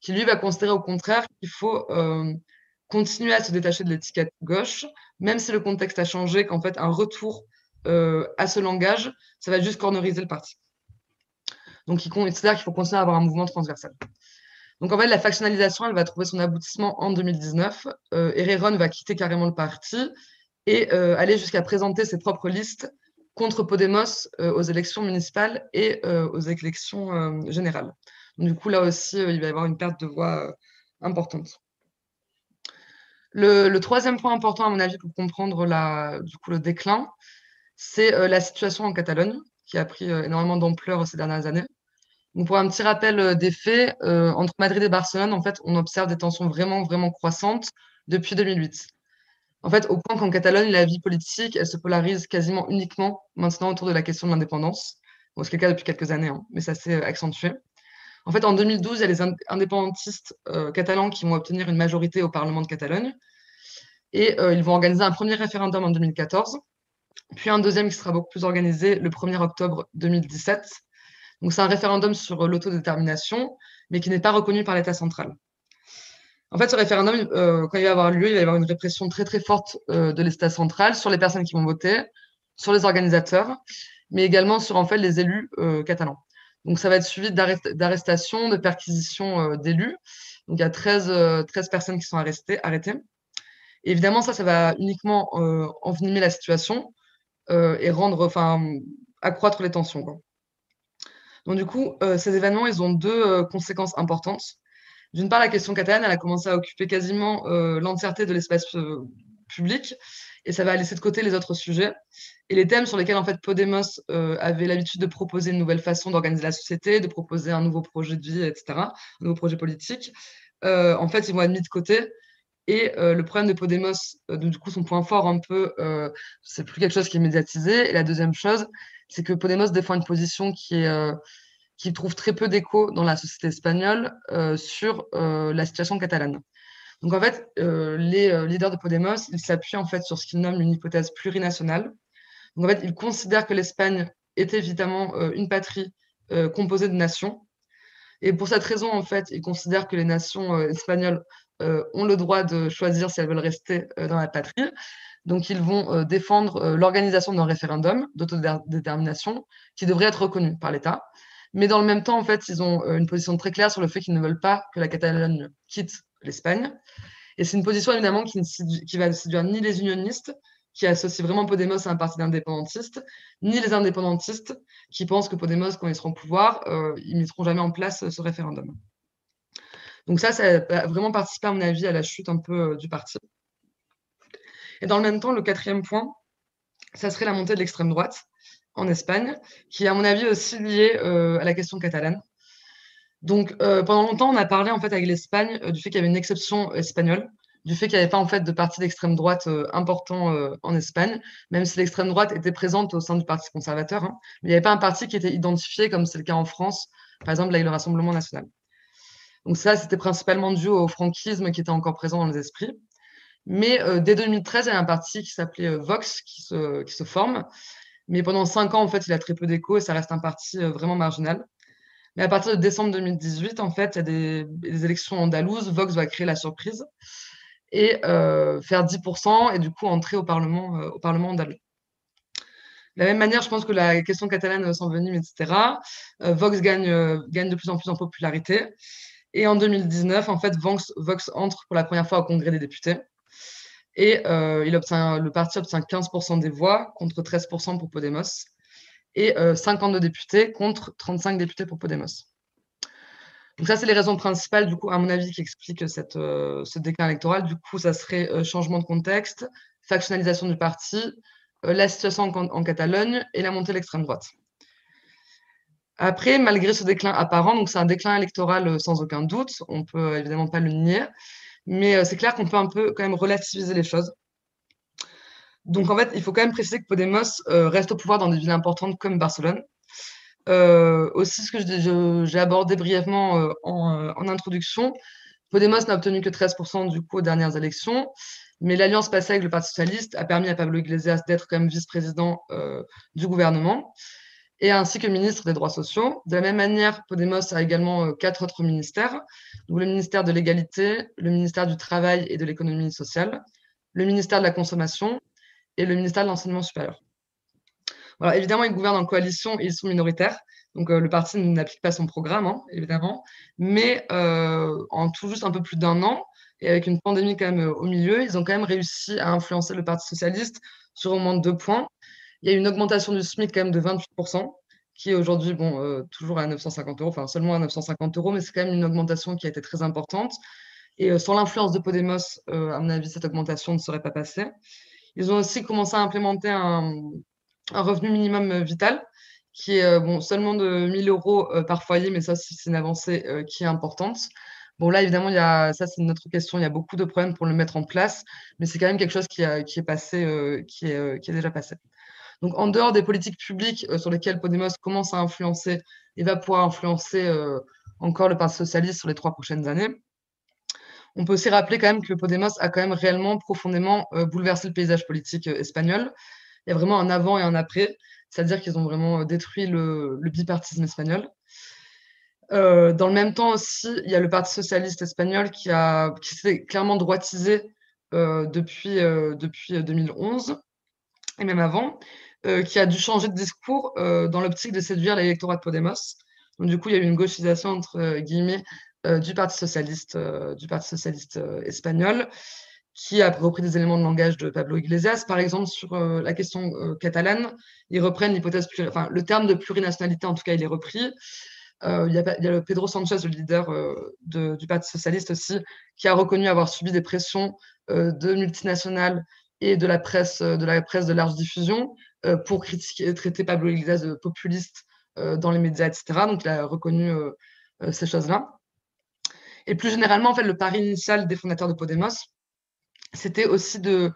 qui lui va considérer au contraire qu'il faut euh, continuer à se détacher de l'étiquette gauche, même si le contexte a changé, qu'en fait un retour euh, à ce langage, ça va juste corneriser le parti. Donc il considère qu'il faut continuer à avoir un mouvement transversal. Donc en fait, la factionnalisation, elle va trouver son aboutissement en 2019. Euh, Herrera va quitter carrément le parti et euh, aller jusqu'à présenter ses propres listes contre Podemos euh, aux élections municipales et euh, aux élections générales. du coup, là aussi, il va y avoir une perte de voix importante. Le, troisième point important, à mon avis, pour comprendre le déclin, c'est la situation en Catalogne, qui a pris énormément d'ampleur ces dernières années pour un petit rappel euh, des faits, euh, entre Madrid et Barcelone, en fait, on observe des tensions vraiment, vraiment croissantes depuis 2008. En fait, au point qu'en Catalogne, la vie politique, elle se polarise quasiment uniquement maintenant autour de la question de l'indépendance. C'est le cas depuis quelques années, hein, mais ça s'est euh, accentué. En fait, en 2012, il y a les indépendantistes catalans qui vont obtenir une majorité au Parlement de Catalogne. Et ils vont organiser un premier référendum en 2014, puis un deuxième qui sera beaucoup plus organisé le 1er octobre 2017 donc c'est un référendum sur euh, l'autodétermination, mais qui n'est pas reconnu par l'État central. En fait, ce référendum, euh, quand il va avoir lieu, il va y avoir une répression très très forte euh, de l'État central sur les personnes qui vont voter, sur les organisateurs, mais également sur en fait les élus catalans. Donc ça va être suivi d'arrestations, de perquisitions d'élus. Donc il y a 13, 13 personnes qui sont arrêtées. évidemment, ça, ça va uniquement envenimer la situation et rendre, enfin, accroître les tensions. Donc, du coup, euh, ces événements, ils ont deux euh, conséquences importantes. D'une part, la question catalane, elle a commencé à occuper quasiment euh, l'entièreté de l'espace public et ça va laisser de côté les autres sujets. Et les thèmes sur lesquels, en fait, Podemos avait l'habitude de proposer une nouvelle façon d'organiser la société, de proposer un nouveau projet de vie, etc., un nouveau projet politique, en fait, ils vont être mis de côté. Et le problème de Podemos, du coup, son point fort un peu, c'est plus quelque chose qui est médiatisé. Et la deuxième chose, c'est que Podemos défend une position qui, euh, trouve très peu d'écho dans la société espagnole euh, sur euh, la situation catalane. Donc en fait, les leaders de Podemos, ils s'appuient en fait sur ce qu'ils nomment une hypothèse plurinationale. Donc en fait, ils considèrent que l'Espagne est évidemment une patrie composée de nations. Et pour cette raison, en fait, ils considèrent que les nations espagnoles ont le droit de choisir si elles veulent rester dans la patrie. Donc, ils vont euh, défendre euh, l'organisation d'un référendum d'autodétermination qui devrait être reconnu par l'État. Mais dans le même temps, en fait, ils ont euh, une position très claire sur le fait qu'ils ne veulent pas que la Catalogne quitte l'Espagne. Et c'est une position, évidemment, qui ne va séduire ni les unionistes, qui associent vraiment Podemos à un parti d'indépendantistes, ni les indépendantistes, qui pensent que Podemos, quand ils seront au pouvoir, ils ne mettront jamais en place ce référendum. Donc ça, ça a vraiment participé, à mon avis, à la chute un peu du parti. Et dans le même temps, le quatrième point, ça serait la montée de l'extrême droite en Espagne, qui est à mon avis aussi liée euh, à la question catalane. Donc euh, pendant longtemps, on a parlé en fait avec l'Espagne euh, du fait qu'il y avait une exception espagnole, du fait qu'il n'y avait pas en fait de parti d'extrême droite important en Espagne, même si l'extrême droite était présente au sein du Parti conservateur. Hein. mais il n'y avait pas un parti qui était identifié comme c'est le cas en France, par exemple avec le Rassemblement national. Donc ça, c'était principalement dû au franquisme qui était encore présent dans les esprits. Mais dès 2013, il y a un parti qui s'appelait Vox qui se, forme. Mais pendant cinq ans, en fait, il a très peu d'écho et ça reste un parti vraiment marginal. Mais à partir de décembre 2018, en fait, il y a des, élections andalouses. Vox va créer la surprise et euh, faire 10% et du coup entrer au Parlement, euh, au Parlement andalou. De la même manière, je pense que la question catalane s'envenime, etc. Euh, Vox gagne, de plus en plus en popularité. Et en 2019, en fait, Vox entre pour la première fois au Congrès des députés. Et il obtient, le parti obtient 15% des voix contre 13% pour Podemos et 52 députés contre 35 députés pour Podemos. Donc ça, c'est les raisons principales, du coup, à mon avis, qui expliquent cette, euh, ce déclin électoral. Du coup, ça serait euh, changement de contexte, factionnalisation du parti, euh, la situation en, Catalogne et la montée de l'extrême droite. Après, malgré ce déclin apparent, donc c'est un déclin électoral sans aucun doute, on peut évidemment pas le nier, mais c'est clair qu'on peut un peu quand même relativiser les choses. Donc en fait, il faut quand même préciser que Podemos reste au pouvoir dans des villes importantes comme Barcelone, euh, aussi, ce que j'ai abordé brièvement euh, euh, en, introduction, Podemos n'a obtenu que 13% du coup aux dernières élections, mais l'alliance passée avec le Parti socialiste a permis à Pablo Iglesias d'être quand même vice-président du gouvernement et ainsi que ministre des droits sociaux. De la même manière, Podemos a également quatre autres ministères, le ministère de l'égalité, le ministère du travail et de l'économie sociale, le ministère de la consommation et le ministère de l'enseignement supérieur évidemment, ils gouvernent en coalition ils sont minoritaires. Donc, euh, le parti n'applique pas son programme, hein, évidemment. Mais euh, en tout juste un peu plus d'un an, et avec une pandémie quand même euh, au milieu, ils ont quand même réussi à influencer le Parti socialiste sur au moins deux points. Il y a une augmentation du SMIC quand même de 28%, qui est aujourd'hui bon, toujours à 950 euros, enfin seulement à 950 euros, mais c'est quand même une augmentation qui a été très importante. Et sans l'influence de Podemos, à mon avis, cette augmentation ne serait pas passée. Ils ont aussi commencé à implémenter un, revenu minimum euh, vital qui est euh, bon, seulement de 1000 euros euh, par foyer, mais ça, c'est une avancée qui est importante. Bon, là, évidemment, il y a, ça, c'est une autre question. Il y a beaucoup de problèmes pour le mettre en place, mais c'est quand même quelque chose qui, a, qui est passé, qui, est, qui est déjà passé. Donc, en dehors des politiques publiques sur lesquelles Podemos commence à influencer et va pouvoir influencer encore le Parti socialiste sur les trois prochaines années, on peut aussi rappeler quand même que Podemos a quand même réellement profondément bouleversé le paysage politique espagnol il y a vraiment un avant et un après, c'est-à-dire qu'ils ont vraiment euh, détruit le, bipartisme espagnol. Euh, dans le même temps aussi, il y a le Parti socialiste espagnol qui, s'est clairement droitisé euh, depuis, depuis 2011 et même avant, qui a dû changer de discours dans l'optique de séduire l'électorat de Podemos. Du coup, il y a eu une gauchisation entre guillemets du Parti socialiste, du Parti socialiste espagnol qui a repris des éléments de langage de Pablo Iglesias. Par exemple, sur euh, la question euh, catalane, ils reprennent l'hypothèse, enfin, le terme de plurinationalité, en tout cas, il est repris. Euh, il, y a, il, Pedro Sanchez, le leader du Parti socialiste aussi, qui a reconnu avoir subi des pressions de multinationales et de la presse de la presse de large diffusion pour critiquer, traiter Pablo Iglesias de populiste dans les médias, etc. Donc, il a reconnu ces choses-là. Et plus généralement, en fait, le pari initial des fondateurs de Podemos, c'était aussi de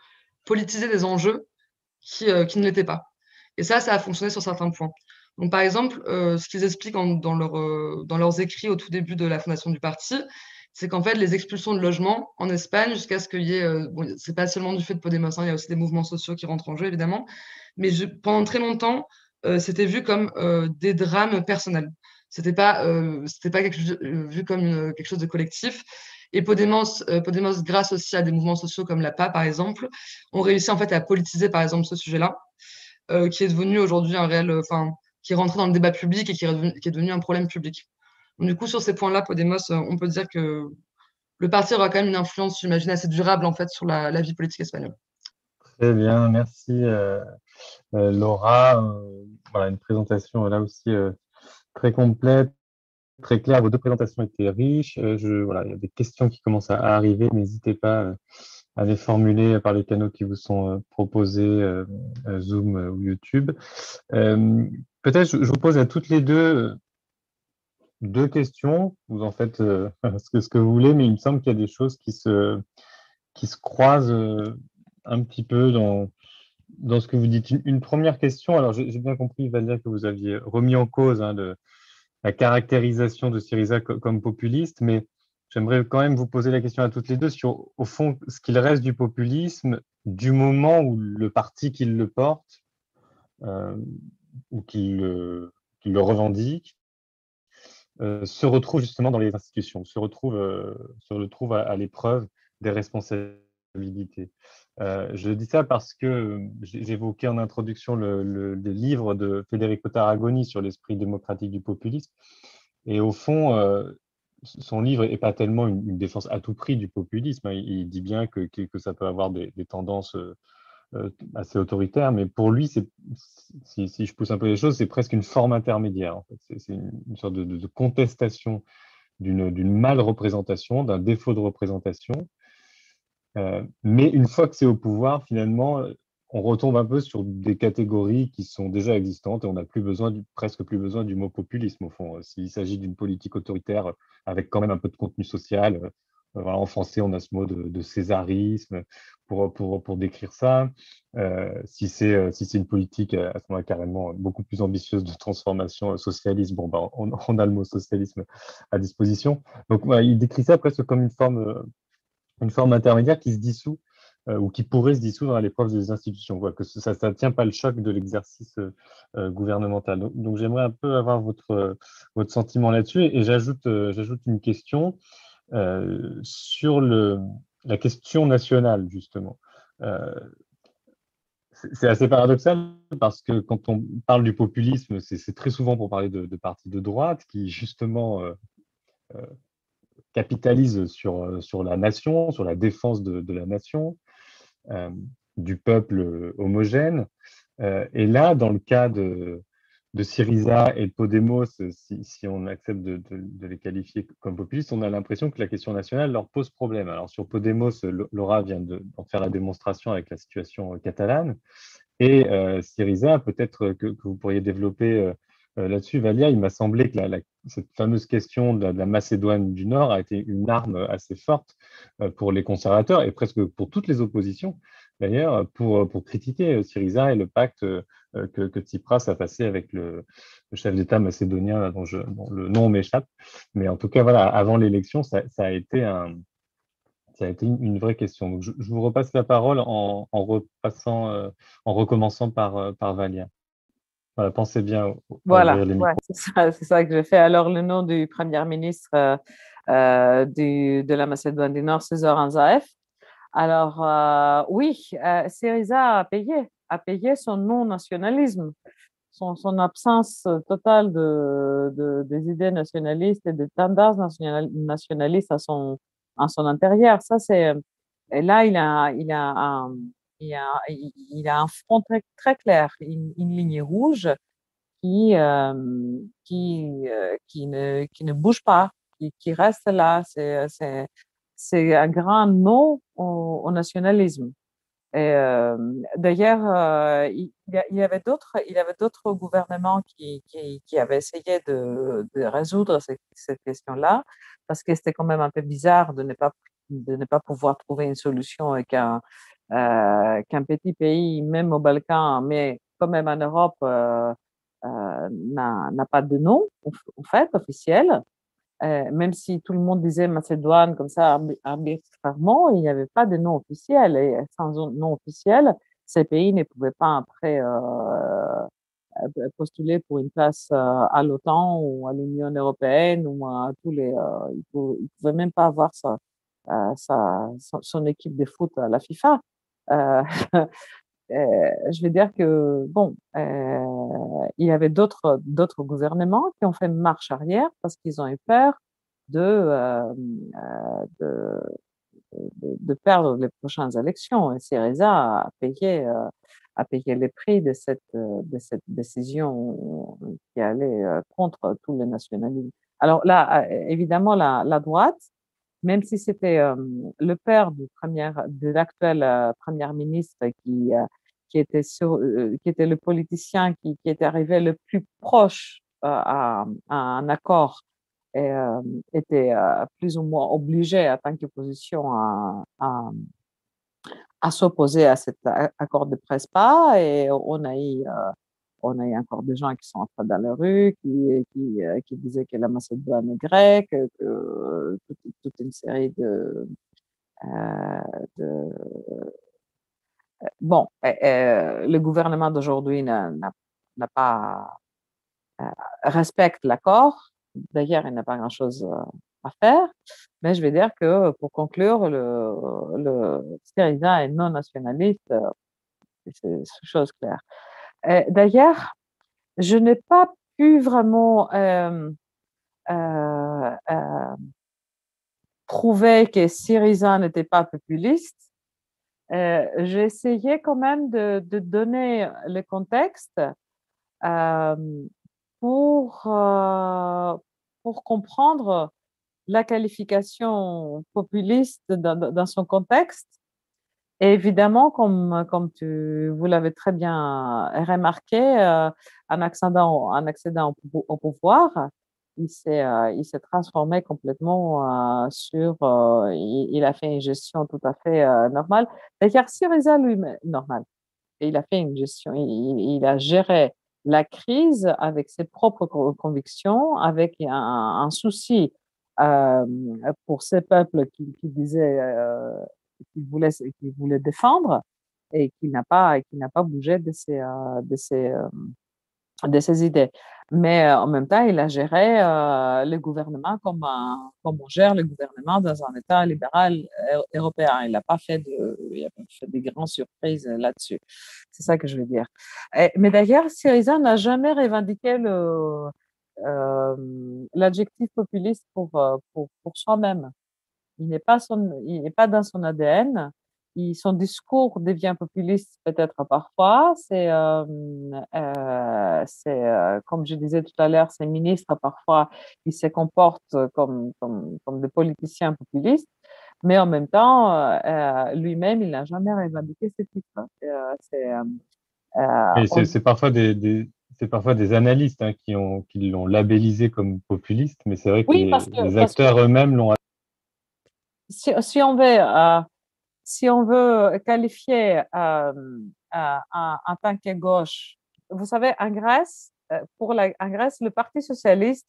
politiser des enjeux qui, euh, ne l'étaient pas. Et ça, ça a fonctionné sur certains points. Donc, par exemple, euh, ce qu'ils expliquent euh, dans, leurs écrits au tout début de la fondation du parti, c'est qu'en fait, les expulsions de logements en Espagne, jusqu'à ce qu'il y ait, bon, c'est pas seulement du fait de Podemos, hein, il y a aussi des mouvements sociaux qui rentrent en jeu, évidemment, mais pendant très longtemps, c'était vu comme des drames personnels. C'était pas, c'était pas vu comme quelque chose de collectif. Et Podemos, euh, Podemos, grâce aussi à des mouvements sociaux comme la PA, par exemple, ont réussi en fait à politiser, par exemple, ce sujet-là, euh, qui est devenu aujourd'hui un réel, enfin, qui est rentré dans le débat public et qui est devenu, un problème public. Du coup, sur ces points-là, Podemos, euh, on peut dire que le parti aura quand même une influence, j'imagine, assez durable en fait sur la, vie politique espagnole. Très bien, merci Laura. voilà, une présentation là aussi très complète, très clair. Vos deux présentations étaient riches. Euh, voilà, il y a des questions qui commencent à, arriver. N'hésitez pas euh, à les formuler par les canaux qui vous sont euh, proposés, Zoom ou YouTube. Peut-être je, vous pose à toutes les deux deux questions. Vous en faites ce, que, ce que vous voulez, mais il me semble qu'il y a des choses qui se, qui se croisent un petit peu dans, dans ce que vous dites. Une, première question, alors j'ai bien compris, Valia, que vous aviez remis en cause hein, la caractérisation de Syriza comme populiste, mais j'aimerais quand même vous poser la question à toutes les deux sur, au fond, ce qu'il reste du populisme du moment où le parti qui le porte euh, ou qui le, le, revendique euh, se retrouve justement dans les institutions, se retrouve, euh, se à l'épreuve des responsabilités. Euh, je dis ça parce que j'évoquais en introduction le, livre de Federico Tarragoni sur l'esprit démocratique du populisme. Et au fond, euh, son livre n'est pas tellement une, défense à tout prix du populisme. Hein. Il, dit bien que, que, ça peut avoir des, tendances euh, assez autoritaires, mais pour lui, si, je pousse un peu les choses, c'est presque une forme intermédiaire. En fait. C'est une, sorte de, contestation d'une mal représentation, d'un défaut de représentation, euh, mais une fois que c'est au pouvoir, finalement, euh, on retombe un peu sur des catégories qui sont déjà existantes et on n'a presque plus besoin du mot populisme au fond. Euh, s'il s'agit d'une politique autoritaire avec quand même un peu de contenu social, en français, on a ce mot de, césarisme pour, décrire ça. si c'est si une politique à ce moment carrément beaucoup plus ambitieuse de transformation socialiste, ben, on, a le mot socialisme à disposition. Donc, il décrit ça presque comme une forme intermédiaire qui se dissout euh, ou qui pourrait se dissoudre à l'épreuve des institutions, que ça ne tient pas le choc de l'exercice euh, gouvernemental. Donc, j'aimerais un peu avoir votre, sentiment là-dessus et euh, j'ajoute une question sur le, la question nationale, justement. c'est assez paradoxal parce que quand on parle du populisme, c'est très souvent pour parler de, de, partis de droite qui, justement, sur, euh, sur la nation, sur la défense de, la nation, euh, du peuple euh, homogène. et là, dans le cas de, de Syriza et de Podemos, si, on accepte de, les qualifier comme populistes, on a l'impression que la question nationale leur pose problème. Alors sur Podemos, Laura vient de faire la démonstration avec la situation catalane. Et Syriza, peut-être que, vous pourriez développer euh, là-dessus, Valia, il m'a semblé que cette fameuse question de la, Macédoine du Nord a été une arme assez forte euh, pour les conservateurs et presque pour toutes les oppositions, d'ailleurs, pour, pour critiquer euh, Syriza et le pacte que, que Tsipras a passé avec le, chef d'État macédonien dont, je, le nom m'échappe. Mais en tout cas, voilà, avant l'élection, ça, a été un, ça a été une, vraie question. Donc, je, vous repasse la parole en, en repassant, en recommençant par, par Valia. Voilà, pensez bien. Voilà, c'est ça, que j'ai fait. Alors, le nom du premier ministre euh, euh, de la Macédoine du Nord, c'est Zoran Zaev. Alors, euh, oui, Syriza a payé, a payé son non-nationalisme, son, absence totale de, des idées nationalistes et des tendances nationalistes à son, à son intérieur. Ça, c'est. Et là, il a, il a un, il a, il a un front très, très clair, une, ligne rouge qui, euh, qui, euh, qui, ne, qui ne bouge pas, qui, qui reste là. C'est un grand non au, nationalisme. Euh, d'ailleurs, il, il, y avait d'autres, il y avait d'autres gouvernements qui, qui, qui, avaient essayé de, de résoudre cette, cette question-là, parce que c'était quand même un peu bizarre de ne pas de ne pas pouvoir trouver une solution avec un, euh, qu'un petit pays, même au Balkan, mais quand même en Europe, euh, euh, n'a pas de nom, en fait, officiel. Même si tout le monde disait Macédoine comme ça arbitrairement, il n'y avait pas de nom officiel. Et sans nom officiel, ces pays ne pouvaient pas après postuler pour une place à l'OTAN ou à l'Union européenne ou à tous les. ils ne pouvaient même pas avoir sa, son, équipe de foot à la FIFA. Euh, euh, je veux dire que, bon, euh, il y avait d'autres, d'autres gouvernements qui ont fait marche arrière parce qu'ils ont eu peur de, de, de, perdre les prochaines élections. Et Syriza a payé, a payé les prix de cette, de cette décision qui allait contre tous les nationalismes. Alors là, évidemment, la, la droite même si c'était le père du premier, de l'actuel premier ministre qui, qui, était sur, qui était le politicien qui, qui était arrivé le plus proche à, un accord et était plus ou moins obligé à tant qu'opposition à, à, à s'opposer à cet accord de Prespa et on a eu on a encore des gens qui sont entrés dans la rue, qui, qui, disaient que la Macédoine est grecque, que toute, une série de, de bon, le gouvernement d'aujourd'hui n'a pas respecte l'accord. D'ailleurs, il n'a pas grand-chose à faire. Mais je vais dire que pour conclure, le, le est non nationaliste. C'est chose claire. D'ailleurs, je n'ai pas pu vraiment euh, euh, euh, prouver que Syriza n'était pas populiste. J'ai essayé quand même de, donner le contexte pour, pour comprendre la qualification populiste dans, son contexte. Évidemment, comme, comme tu, vous l'avez très bien remarqué, euh, en accédant, en accédant au, pouvoir, il s'est, euh, il s'est transformé complètement euh, sur. Il, a fait une gestion tout à fait normale. D'ailleurs, Syriza lui-même, normal. Il a fait une gestion, il, a géré la crise avec ses propres convictions, avec un, souci euh, pour ces peuples qui, disaient euh, qu'il voulait, qu'il voulait défendre et qui n'a pas, n'a pas bougé de ses, euh, de ses, euh, de ses idées. Mais euh, en même temps, il a géré le gouvernement comme, comme on gère le gouvernement dans un État libéral européen. Il n'a pas fait de, pas fait de grandes surprises là-dessus. C'est ça que je veux dire. mais d'ailleurs, Syriza n'a jamais revendiqué le, l'adjectif populiste pour, pour, pour soi-même. Il n'est pas, son, il n'est pas dans son ADN son discours devient populiste peut-être parfois. C'est, euh, euh, c'est euh, comme je disais tout à l'heure, ces ministres parfois, ils se comportent comme, comme, comme des politiciens populistes, mais en même temps, lui-même, il n'a jamais revendiqué ce titre. C'est, c'est, parfois des, des, c'est parfois des analystes hein, qui, ont, qui l'ont labellisé comme populiste, mais c'est vrai que, les, acteurs eux-mêmes l'ont. Si, on veut si on veut qualifier euh, euh, en, tant que gauche, vous savez, en Grèce, euh, pour la, en Grèce, le Parti socialiste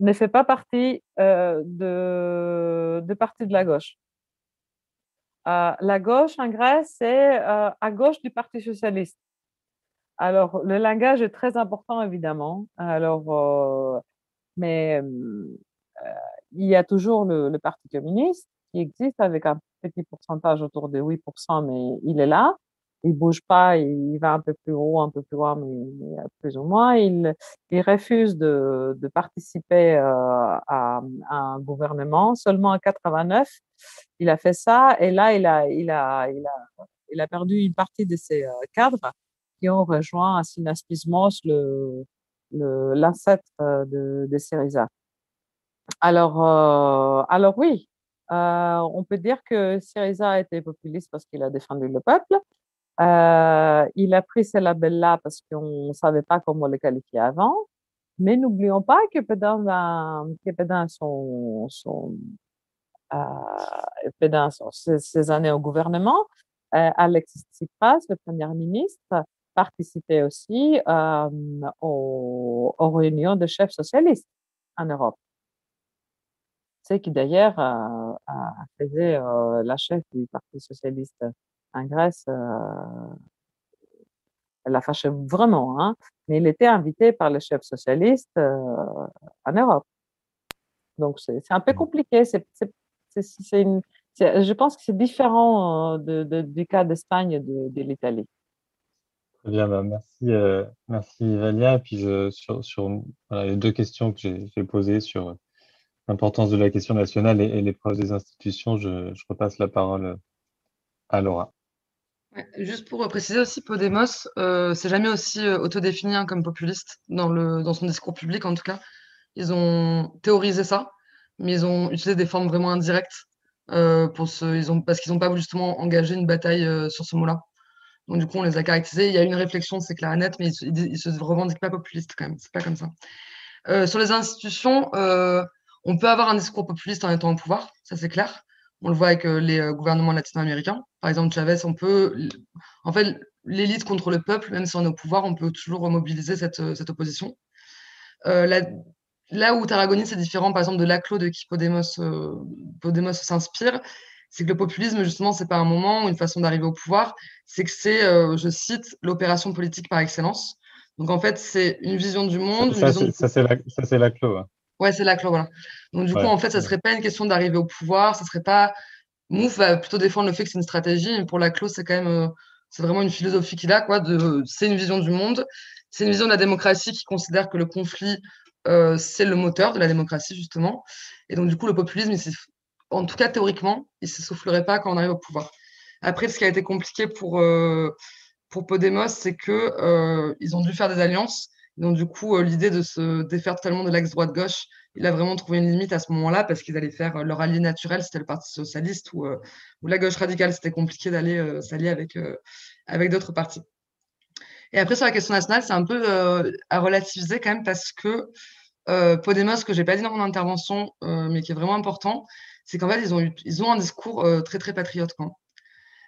ne fait pas partie de, de parti de la gauche. la gauche en Grèce, c'est à gauche du Parti socialiste. Alors, le langage est très important, évidemment. Alors, mais il y a toujours le, le Parti communiste qui existe avec un petit pourcentage autour de 8%, mais il est là. Il bouge pas, il va un peu plus haut, un peu plus loin, mais, plus ou moins. Il, il refuse de, de participer euh, à, un gouvernement. Seulement en 89, il a fait ça, et là, il a, il a, il a, il a perdu une partie de ses euh, cadres qui ont rejoint Synaspismos, le, l'ancêtre euh, de, de Syriza. Alors, euh, alors oui, euh, on peut dire que Syriza a été populiste parce qu'il a défendu le peuple. Euh, il a pris ce label-là parce qu'on ne savait pas comment le qualifier avant. Mais n'oublions pas que pendant, que euh, ses, années au gouvernement, Alexis Tsipras, le premier ministre, participait aussi aux, aux réunions de chefs socialistes en Europe c'est qui d'ailleurs euh, faisait euh, la chef du Parti socialiste en Grèce. Euh, elle la fâchait vraiment, hein, mais il était invité par le chef socialiste en Europe. Donc c'est un peu mmh. compliqué. C'est je pense que c'est différent de, de, du cas d'Espagne et de, de l'Italie. Très bien, bah merci, merci Valia. puis je, sur, sur voilà, les deux questions que j'ai posées sur l'importance de la question nationale et, et l'épreuve des institutions, je, repasse la parole à Laura. juste pour préciser aussi, Podemos, euh, c'est jamais aussi euh, autodéfini hein, comme populiste dans, le, dans son discours public en tout cas. Ils ont théorisé ça, mais ils ont utilisé des formes vraiment indirectes euh, pour ils ont, parce qu'ils n'ont pas justement engagé une bataille euh, sur ce mot-là. Donc du coup, on les a caractérisés. Il y a une réflexion, c'est clair et net, mais ils, ne se revendiquent pas populistes quand même. C'est pas comme ça. Euh, sur les institutions, on peut avoir un discours populiste en étant au pouvoir, ça c'est clair. On le voit avec euh, les euh, gouvernements latino-américains. Par exemple, Chavez, on peut. En fait, l'élite contre le peuple, même si on est au pouvoir, on peut toujours mobiliser cette, cette opposition. là, là, où Tarragoni, c'est différent, par exemple, de Laclos, de qui Podemos, Podemos s'inspire, c'est que le populisme, justement, c'est pas un moment ou une façon d'arriver au pouvoir, c'est que c'est, je cite, l'opération politique par excellence. Donc, en fait, c'est une vision du monde. Ça, c'est. Ouais. Ouais, c'est Laclos, voilà. Donc, du coup, en fait, ça serait pas une question d'arriver au pouvoir, ça serait pas Mouf va plutôt défendre le fait que c'est une stratégie, mais pour la clause, c'est quand même, euh, c'est vraiment une philosophie qu'il a, quoi. De, c'est une vision du monde, c'est une vision de la démocratie qui considère que le conflit, euh, c'est le moteur de la démocratie justement. Et donc du coup, le populisme, en tout cas théoriquement, il ne s'essoufflerait pas quand on arrive au pouvoir. Après, ce qui a été compliqué pour euh, pour Podemos, c'est que ils ont dû faire des alliances. Donc du coup, l'idée de se défaire totalement de l'axe droite-gauche il a vraiment trouvé une limite à ce moment-là parce qu'ils allaient faire euh, leur allié naturel, c'était le Parti socialiste ou, euh, la gauche radicale. C'était compliqué d'aller euh, s'allier avec, d'autres partis. Et après, sur la question nationale, c'est un peu à relativiser quand même parce que Podemos, que j'ai pas dit dans mon intervention, mais qui est vraiment important, c'est qu'en fait, ils ont, ils ont un discours très, très patriote. Quand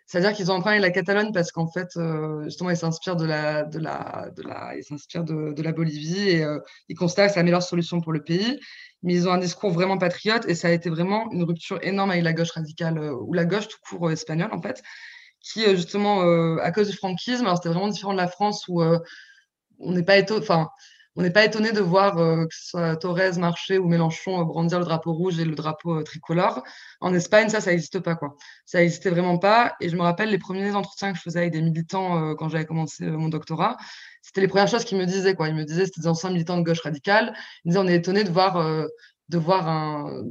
c'est-à-dire qu'ils ont emprunté la Catalogne parce qu'en fait, euh, justement, ils s'inspirent de la, de la, de la, ils s'inspirent de, de, la Bolivie et euh, ils constatent que c'est la meilleure solution pour le pays. Mais ils ont un discours vraiment patriote et ça a été vraiment une rupture énorme avec la gauche radicale euh, ou la gauche tout court espagnole en fait, qui justement à cause du franquisme, alors c'était vraiment différent de la France où on n'est pas étonné, on n'est pas étonné de voir euh, que ce soit Torres, Marché ou Mélenchon euh, brandir le drapeau rouge et le drapeau euh, tricolore. En Espagne, ça, ça n'existe pas. quoi. Ça n'existait vraiment pas. Et je me rappelle les premiers entretiens que je faisais avec des militants quand j'avais commencé mon doctorat. C'était les premières choses qu'ils me disaient. Quoi. Ils me disaient, c'était des anciens militants de gauche radicale. Ils disaient, on est étonné de voir, de voir un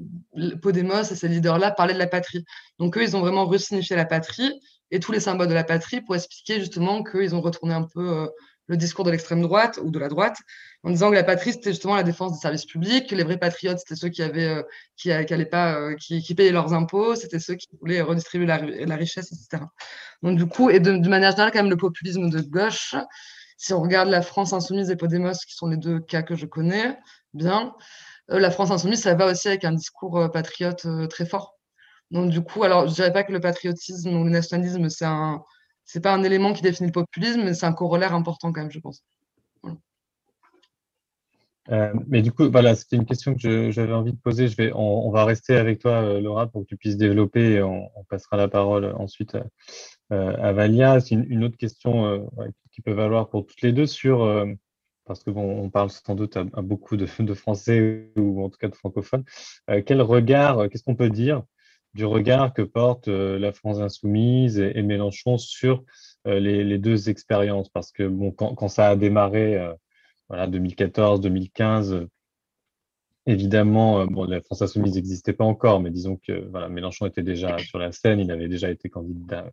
Podemos et ces leaders-là parler de la patrie. Donc eux, ils ont vraiment resignifié la patrie et tous les symboles de la patrie pour expliquer justement qu'ils ont retourné un peu le discours de l'extrême droite ou de la droite, en disant que la patrie, c'était justement la défense des services publics, que les vrais patriotes, c'était ceux qui avaient, euh, qui, qui, pas, euh, qui, payaient leurs impôts, c'était ceux qui voulaient redistribuer la, richesse, etc. Donc du coup, et de, manière générale, quand même, le populisme de gauche, si on regarde la France insoumise et Podemos, qui sont les deux cas que je connais bien, euh, la France insoumise, ça va aussi avec un discours patriote très fort. Donc du coup, alors je dirais pas que le patriotisme ou le nationalisme, c'est un c'est pas un élément qui définit le populisme, mais c'est un corollaire important quand même, je pense. Euh, mais du coup, voilà, c'était une question que j'avais envie de poser. On, va rester avec toi, euh, Laura, pour que tu puisses développer et on, passera la parole ensuite euh, à Valia. C'est une, autre question qui peut valoir pour toutes les deux sur, parce que bon, on parle sans doute à, beaucoup de, Français ou en tout cas de francophones. quel regard, qu'est-ce qu'on peut dire du regard que porte la France insoumise et, Mélenchon sur les, deux expériences? Parce que bon, quand, ça a démarré, voilà, 2014, 2015, évidemment, bon, la France insoumise n'existait pas encore, mais disons que voilà, Mélenchon était déjà sur la scène, il avait déjà été candidat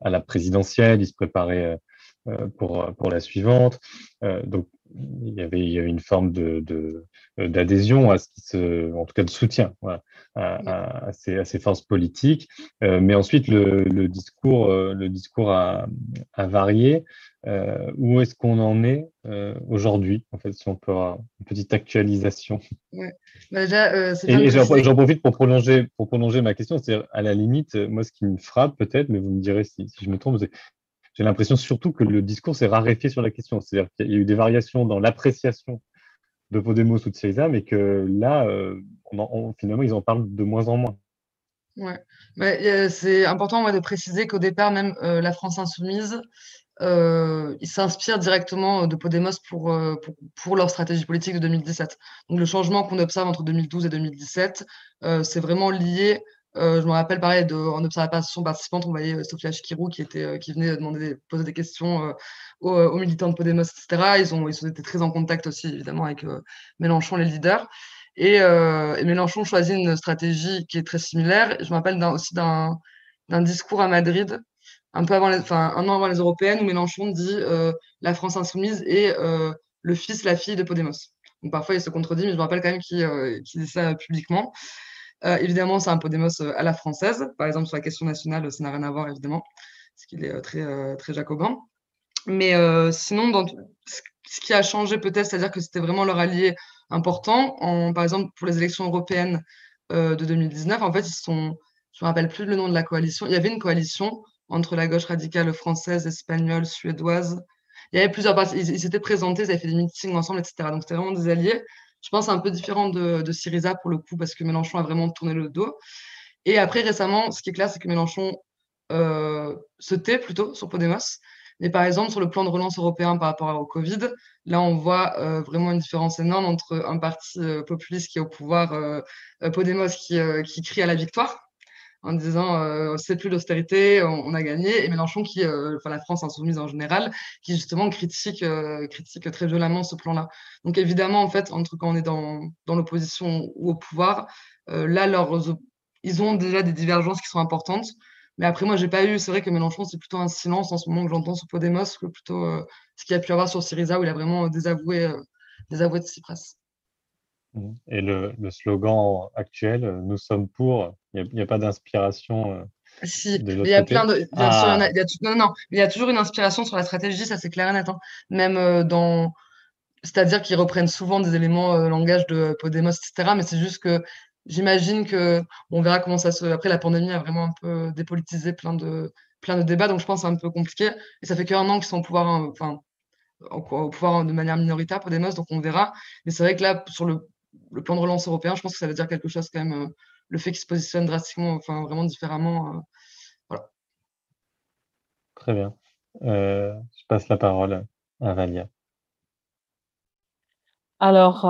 à la présidentielle, il se préparait pour, pour la suivante. donc, il y avait, une forme de, d'adhésion à ce qui se, en tout cas de soutien à, ces, à, ces, forces politiques. Euh, mais ensuite, le, le discours, euh, le discours a, a varié. Euh, où est-ce qu'on en est aujourd'hui En fait, si on peut avoir une petite actualisation? Ouais. Bah, et, j'en profite pour prolonger, pour prolonger ma question. C'est à la limite, moi, ce qui me frappe peut-être, mais vous me direz si, si je me trompe, j'ai l'impression surtout que le discours s'est raréfié sur la question. C'est-à-dire qu'il y a eu des variations dans l'appréciation de Podemos ou de César, mais que là, euh, finalement, ils en parlent de moins en moins. Ouais. Euh, c'est important de préciser qu'au départ, même euh, la France insoumise, ils s'inspirent directement de Podemos pour, pour, pour, leur stratégie politique de 2017. Donc le changement qu'on observe entre 2012 et 2017, c'est vraiment lié je me rappelle pareil de, en observation participante, on voyait euh, Sophia Chikirou qui, était, euh, qui venait poser des questions aux, militants de Podemos, etc. Ils ont, ils ont été très en contact aussi, évidemment, avec Mélenchon, les leaders. Et, Mélenchon choisit une stratégie qui est très similaire. Je me rappelle aussi d'un discours à Madrid, un peu avant enfin, un an avant les européennes, où Mélenchon dit la France insoumise et le fils, la fille de Podemos. Donc parfois il se contredit, mais je me rappelle quand même qu'il dit ça publiquement. Euh, évidemment, c'est un Podemos euh, à la française. Par exemple, sur la question nationale, ça n'a rien à voir, évidemment, parce qu'il est euh, très, très jacobin. Mais sinon, ce qui a changé peut-être, c'est-à-dire que c'était vraiment leur allié important. Par exemple, pour les élections européennes de 2019, en fait, ils sont, je ne me rappelle plus le nom de la coalition, il y avait une coalition entre la gauche radicale française, espagnole, suédoise. Il y avait plusieurs. Ils s'étaient présentés, ils avaient fait des meetings ensemble, etc. Donc, c'était vraiment des alliés. Je pense un peu différent de, Syriza pour le coup, parce que Mélenchon a vraiment tourné le dos. Et après, récemment, ce qui est clair, c'est que Mélenchon euh, se tait plutôt sur Podemos. Mais par exemple, sur le plan de relance européen par rapport au Covid, là, on voit euh, vraiment une différence énorme entre un parti euh, populiste qui est au pouvoir, Podemos, qui crie à la victoire en disant c'est plus l'austérité, on, a gagné, et Mélenchon qui, enfin la France insoumise en général, qui justement critique, critique très violemment ce plan-là. Donc évidemment, en fait, entre quand on est dans, l'opposition ou au pouvoir, là, leurs, ils ont déjà des divergences qui sont importantes. Mais après, moi, j'ai pas eu. C'est vrai que Mélenchon, c'est plutôt un silence en ce moment que j'entends sur Podemos que plutôt euh, ce qu'il a pu avoir sur Syriza où il a vraiment euh, désavoué, euh, désavoué de Tsipras. Et le, le, slogan actuel, nous sommes pour, il n'y a, pas d'inspiration. si, il y a plein de. non, non, il y a toujours une inspiration sur la stratégie, ça c'est clair et net. Hein. Même dans. C'est-à-dire qu'ils reprennent souvent des éléments langage de Podemos, etc. Mais c'est juste que j'imagine que on verra comment ça se. Après, la pandémie a vraiment un peu dépolitisé plein de, plein de débats, donc je pense que c'est un peu compliqué. Et ça fait qu'un an qu'ils sont au pouvoir, hein, enfin, au pouvoir de manière minoritaire, Podemos, donc on verra. Mais c'est vrai que là, sur le, le, plan de relance européen, je pense que ça veut dire quelque chose quand même. Euh, le fait qu'ils se positionnent drastiquement, enfin, vraiment différemment. Euh, voilà. Très bien. Euh, je passe la parole à Valia. Alors,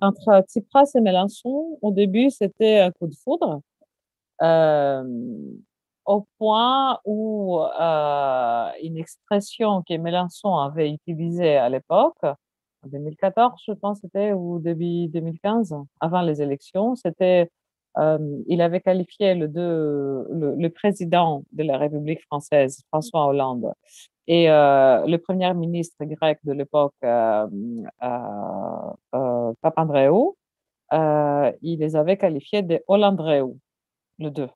entre Tsipras et Mélenchon, au début, c'était un coup de foudre, euh, au point où euh, une expression que Mélenchon avait utilisée à l'époque, 2014, je pense c'était, ou début 2015, avant les élections, c'était, euh, il avait qualifié le, le, président de la République française, François Hollande, et euh, le premier ministre grec de l'époque, euh, euh, Papandreou, il les avait qualifiés de Hollandreou, le deux.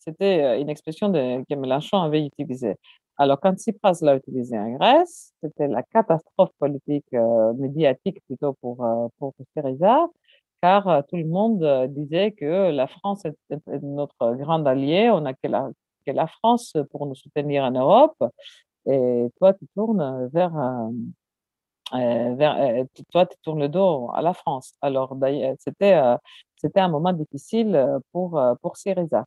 C'était une expression que Mélenchon avait utilisée. Alors, quand Tsipras l'a utilisé en Grèce, c'était la catastrophe politique, médiatique plutôt pour, pour Syriza, car tout le monde disait que la France est, notre grand allié, on n'a que la, que la France pour nous soutenir en Europe, et toi, tu tournes vers, euh, euh, euh, toi, tu tournes le dos à la France. Alors, c'était, c'était un moment difficile pour, pour Syriza.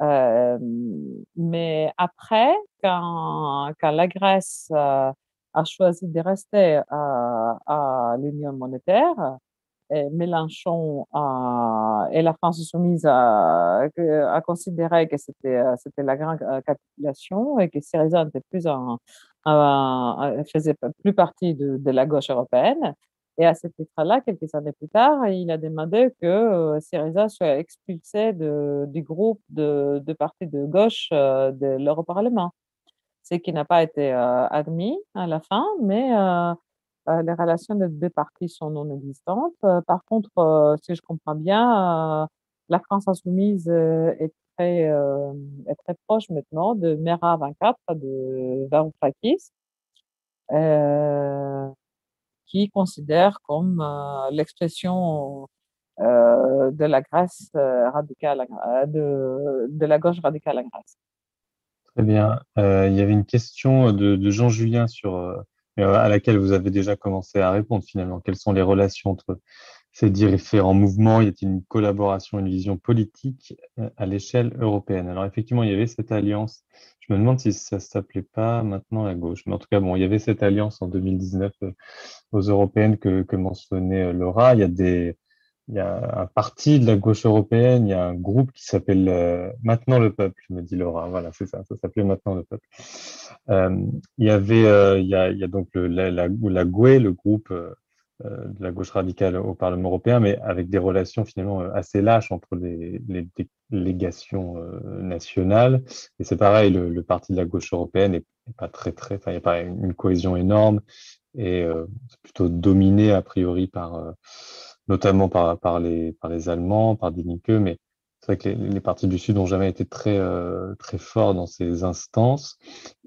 Mais après, quand, la Grèce a choisi de rester à, l'Union monétaire, Mélenchon et la France soumise a, a considéré que c'était c'était la grande capitulation et que Syriza n'était plus en, faisait plus partie de, la gauche européenne. Et à ce titre-là, quelques années plus tard, il a demandé que Syriza soit expulsé de, du groupe de, de partis de gauche de l'Europarlement. Ce qui n'a pas été admis à la fin, mais euh, les relations des deux parties sont non existantes. Euh, par contre, euh, si je comprends bien, la France insoumise est très, est très proche maintenant de Mera 24 de Varoufakis, qui considère comme l'expression de la Grèce radicale, de, la gauche radicale en Grèce. Très bien. il y avait une question de, de Jean Julien sur euh, à laquelle vous avez déjà commencé à répondre finalement. Quelles sont les relations entre ces différents mouvements Y a-t-il une collaboration, une vision politique euh, à l'échelle européenne Alors effectivement, il y avait cette alliance. Je me demande si ça s'appelait pas maintenant la gauche, mais en tout cas, bon, il y avait cette alliance en 2019 euh, aux européennes que, mentionnait Laura. Il y a des il y a un parti de la gauche européenne, il y a un groupe qui s'appelle euh, Maintenant le peuple, me dit Laura. Voilà, c'est ça, ça s'appelait Maintenant le peuple. Euh, il y avait, euh, il, y a, y a donc la, la, la GUE, le groupe euh, de la gauche radicale au Parlement européen, mais avec des relations finalement assez lâches entre les, les délégations nationales. Et c'est pareil, le, le, parti de la gauche européenne n'est pas très, très, enfin, il n'y a pas une cohésion énorme et c'est plutôt dominé a priori par notamment par, par, les, par les Allemands, par Die Linke, mais c'est vrai que les, partis du Sud n'ont jamais été très, euh, très forts dans ces instances,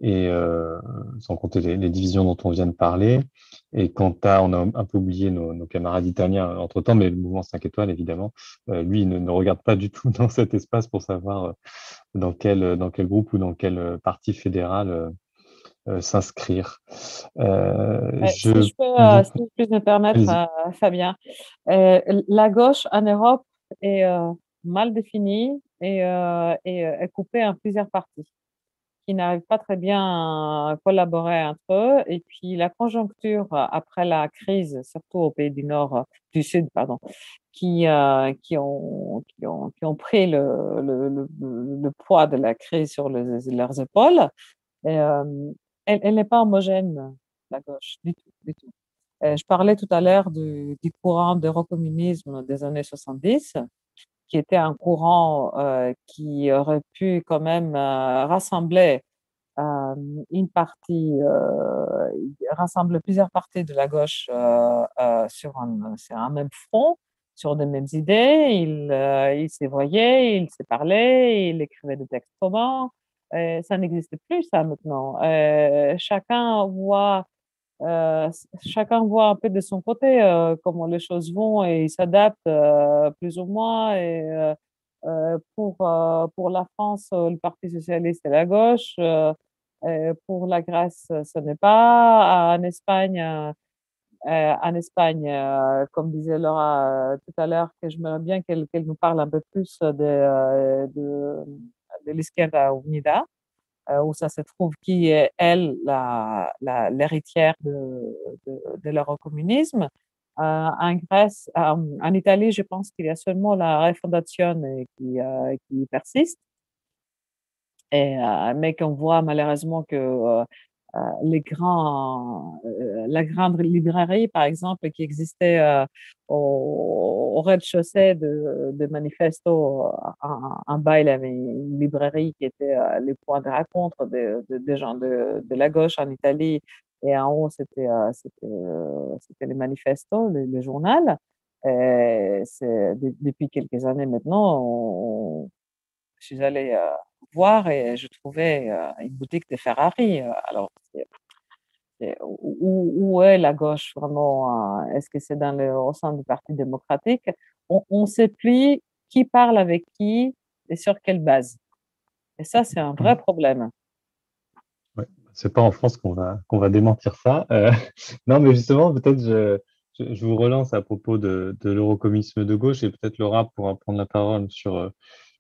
et euh, sans compter les, divisions dont on vient de parler. Et quant à, on a un peu oublié nos, camarades italiens entre-temps, mais le mouvement 5 étoiles, évidemment, euh, lui, ne, ne, regarde pas du tout dans cet espace pour savoir dans quel, dans quel groupe ou dans quel parti fédéral s'inscrire. je... Si, je peux, si je peux me permettre, Fabien, la gauche en Europe est mal définie et, euh, et euh, coupée en plusieurs parties qui n'arrivent pas très bien à collaborer entre eux. Et puis la conjoncture après la crise, surtout aux pays du Nord, du Sud, pardon, qui, euh, qui, ont, qui, ont, pris le, le, poids de la crise sur leurs épaules, et, elle, n'est pas homogène, la gauche, du tout. Du tout. je parlais tout à l'heure du, du courant d'eurocommunisme des années 70 qui était un courant qui aurait pu quand même rassembler une partie, rassembler plusieurs parties de la gauche sur un, même front, sur les mêmes idées. Ils il se voyaient, ils se parlaient, ils écrivaient des textes communs. ça n'existe plus, ça, maintenant. chacun voit chacun voit un peu de son côté euh, comment les choses vont et il s'adapte euh, plus ou moins. Et pour, pour la France, le Parti socialiste et la gauche. pour la Grèce, ce n'est pas. En Espagne, en Espagne, comme disait Laura tout à l'heure, que j'aimerais bien qu'elle nous parle un peu plus de, de, de l'Izquierda Unida. Euh, où ça se trouve, qui est, elle, l'héritière de, de, de l'eurocommunisme. Euh, en Grèce, euh, en Italie, je pense qu'il y a seulement la Refondation qui, persiste. Mais qu'on voit malheureusement que euh, les grands, euh, la grande librairie, par exemple, qui existait euh, au, rez-de-chaussée de, de, Manifesto, en, bas, il y avait une librairie qui était les points de rencontre des de, gens de, de, la gauche en Italie, et en haut, c'était c'était les manifestos, le, le journal. Et depuis quelques années maintenant, je suis allée voir et je trouvais une boutique de Ferrari. Alors, où, est la gauche vraiment Est-ce que c'est dans le, au sein du Parti démocratique? On ne sait plus qui parle avec qui et sur quelle base. Et ça, c'est un vrai problème. Ouais, c'est pas en France qu'on va, qu'on va démentir ça. Euh, non, mais justement, peut-être je, je, vous relance à propos de, de l'eurocommunisme de gauche et peut-être Laura pourra prendre la parole sur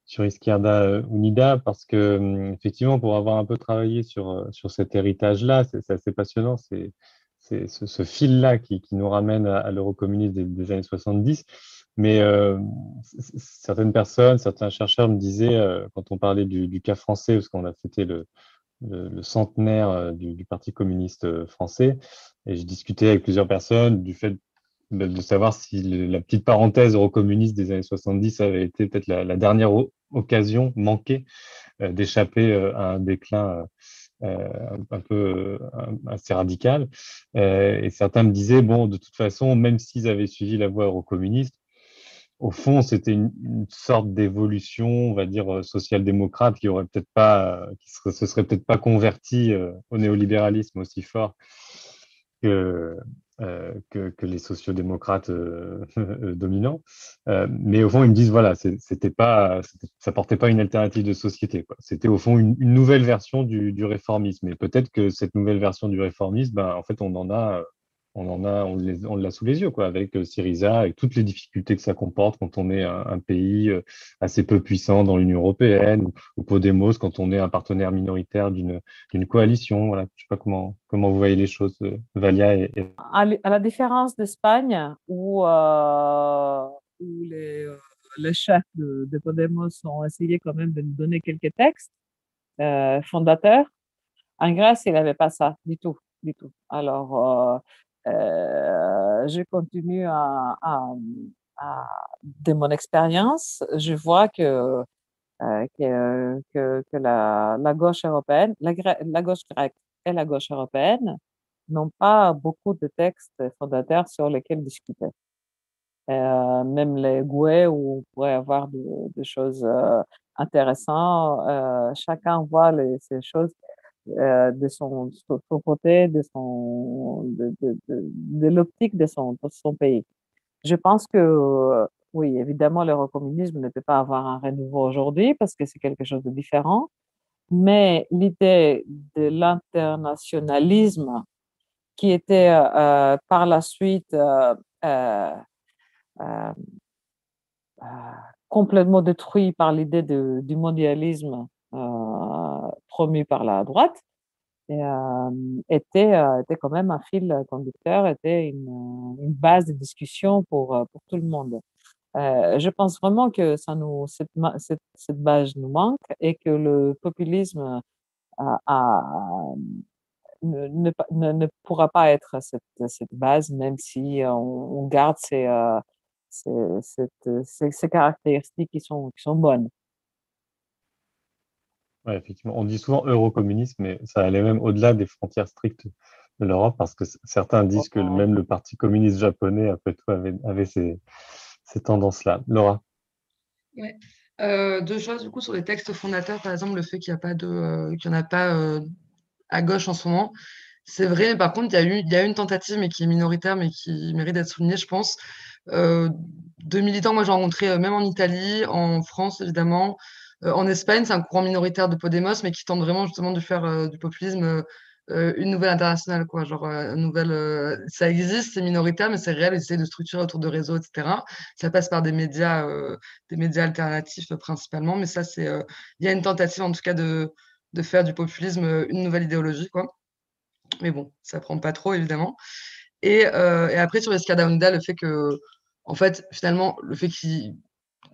sur Izquierda euh, Unida parce que hum, effectivement pour avoir un peu travaillé sur euh, sur cet héritage là c'est assez passionnant. C'est c'est ce, fil là qui, qui, nous ramène à, l'eurocommunisme des, années 70 mais euh, certaines personnes certains chercheurs me disaient quand on parlait du, cas français parce qu'on a fêté le, le, centenaire du, du, Parti communiste français et j'ai discuté avec plusieurs personnes du fait de savoir si la petite parenthèse eurocommuniste des années 70 avait été peut-être la, dernière occasion manquée euh, d'échapper euh, à un déclin euh, un peu assez radical. et certains me disaient, bon, de toute façon, même s'ils avaient suivi la voie eurocommuniste, au fond, c'était une, sorte d'évolution, on va dire, social-démocrate qui aurait peut-être pas, qui se serait peut-être pas converti au néolibéralisme aussi fort que, euh, que, les sociodémocrates euh, euh, dominants. mais au fond, ils me disent voilà, c'était pas, ça portait pas une alternative de société. C'était au fond une, nouvelle version du, du réformisme. Et peut-être que cette nouvelle version du réformisme, ben, en fait, on en a on en a, on l'a sous les yeux, quoi, avec euh, Syriza, avec toutes les difficultés que ça comporte quand on est un, pays euh, assez peu puissant dans l'Union européenne, ou, Podemos quand on est un partenaire minoritaire d'une coalition. Voilà, je sais pas comment comment vous voyez les choses, euh, Valia. Et, À, la différence d'Espagne, où, où les, les, chefs de, de, Podemos ont essayé quand même de nous donner quelques textes fondateurs, en Grèce, il n'avait pas ça du tout, du tout. Alors je continue à, de mon expérience, je vois que, euh, que, la, gauche européenne, la, gauche grecque et la gauche européenne n'ont pas beaucoup de textes fondateurs sur lesquels discuter. même les gouets où on pourrait avoir des choses intéressantes. chacun voit ces choses de son, son, côté, de, son, de, de, de, l'optique de son, son pays. Je pense que oui, évidemment, l'eurocommunisme ne peut pas avoir un renouveau aujourd'hui parce que c'est quelque chose de différent. Mais l'idée de l'internationalisme qui était euh, par la suite euh, euh, complètement détruit par l'idée du mondialisme promu par la droite, était, était quand même un fil conducteur, était une, une base de discussion pour, pour tout le monde. Euh, je pense vraiment que ça nous, cette, cette, cette, base nous manque et que le populisme a, ne, ne, ne, pourra pas être cette, cette base, même si on, garde ces, euh, ces, ces, caractéristiques qui sont, qui sont bonnes. Ouais, effectivement, on dit souvent eurocommunisme, mais ça allait même au-delà des frontières strictes de l'Europe, parce que certains disent que même le Parti communiste japonais, après tout, avait, avait ces tendances-là. Laura ouais. Euh, deux choses du coup sur les textes fondateurs, par exemple le fait qu'il n'y a pas de, euh, qu'il en a pas euh, à gauche en ce moment. C'est vrai, par contre, il y, a eu, il y a une tentative, mais qui est minoritaire, mais qui mérite d'être soulignée, je pense. de militants, moi j'ai rencontré même en Italie, en France évidemment, en Espagne, c'est un courant minoritaire de Podemos, mais qui tente vraiment justement de faire du populisme euh, une nouvelle internationale, quoi. Genre, euh, nouvelle, euh, ça existe, c'est minoritaire, mais c'est réel, ils essaient de structurer autour de réseaux, etc. Ça passe par des médias, des médias alternatifs principalement, mais ça, c'est, il y a une tentative en tout cas de, de faire du populisme une nouvelle idéologie, quoi. Mais bon, ça prend pas trop, évidemment. Et, et après, sur Escadaunda, le fait que, en fait, finalement, le fait qu'il.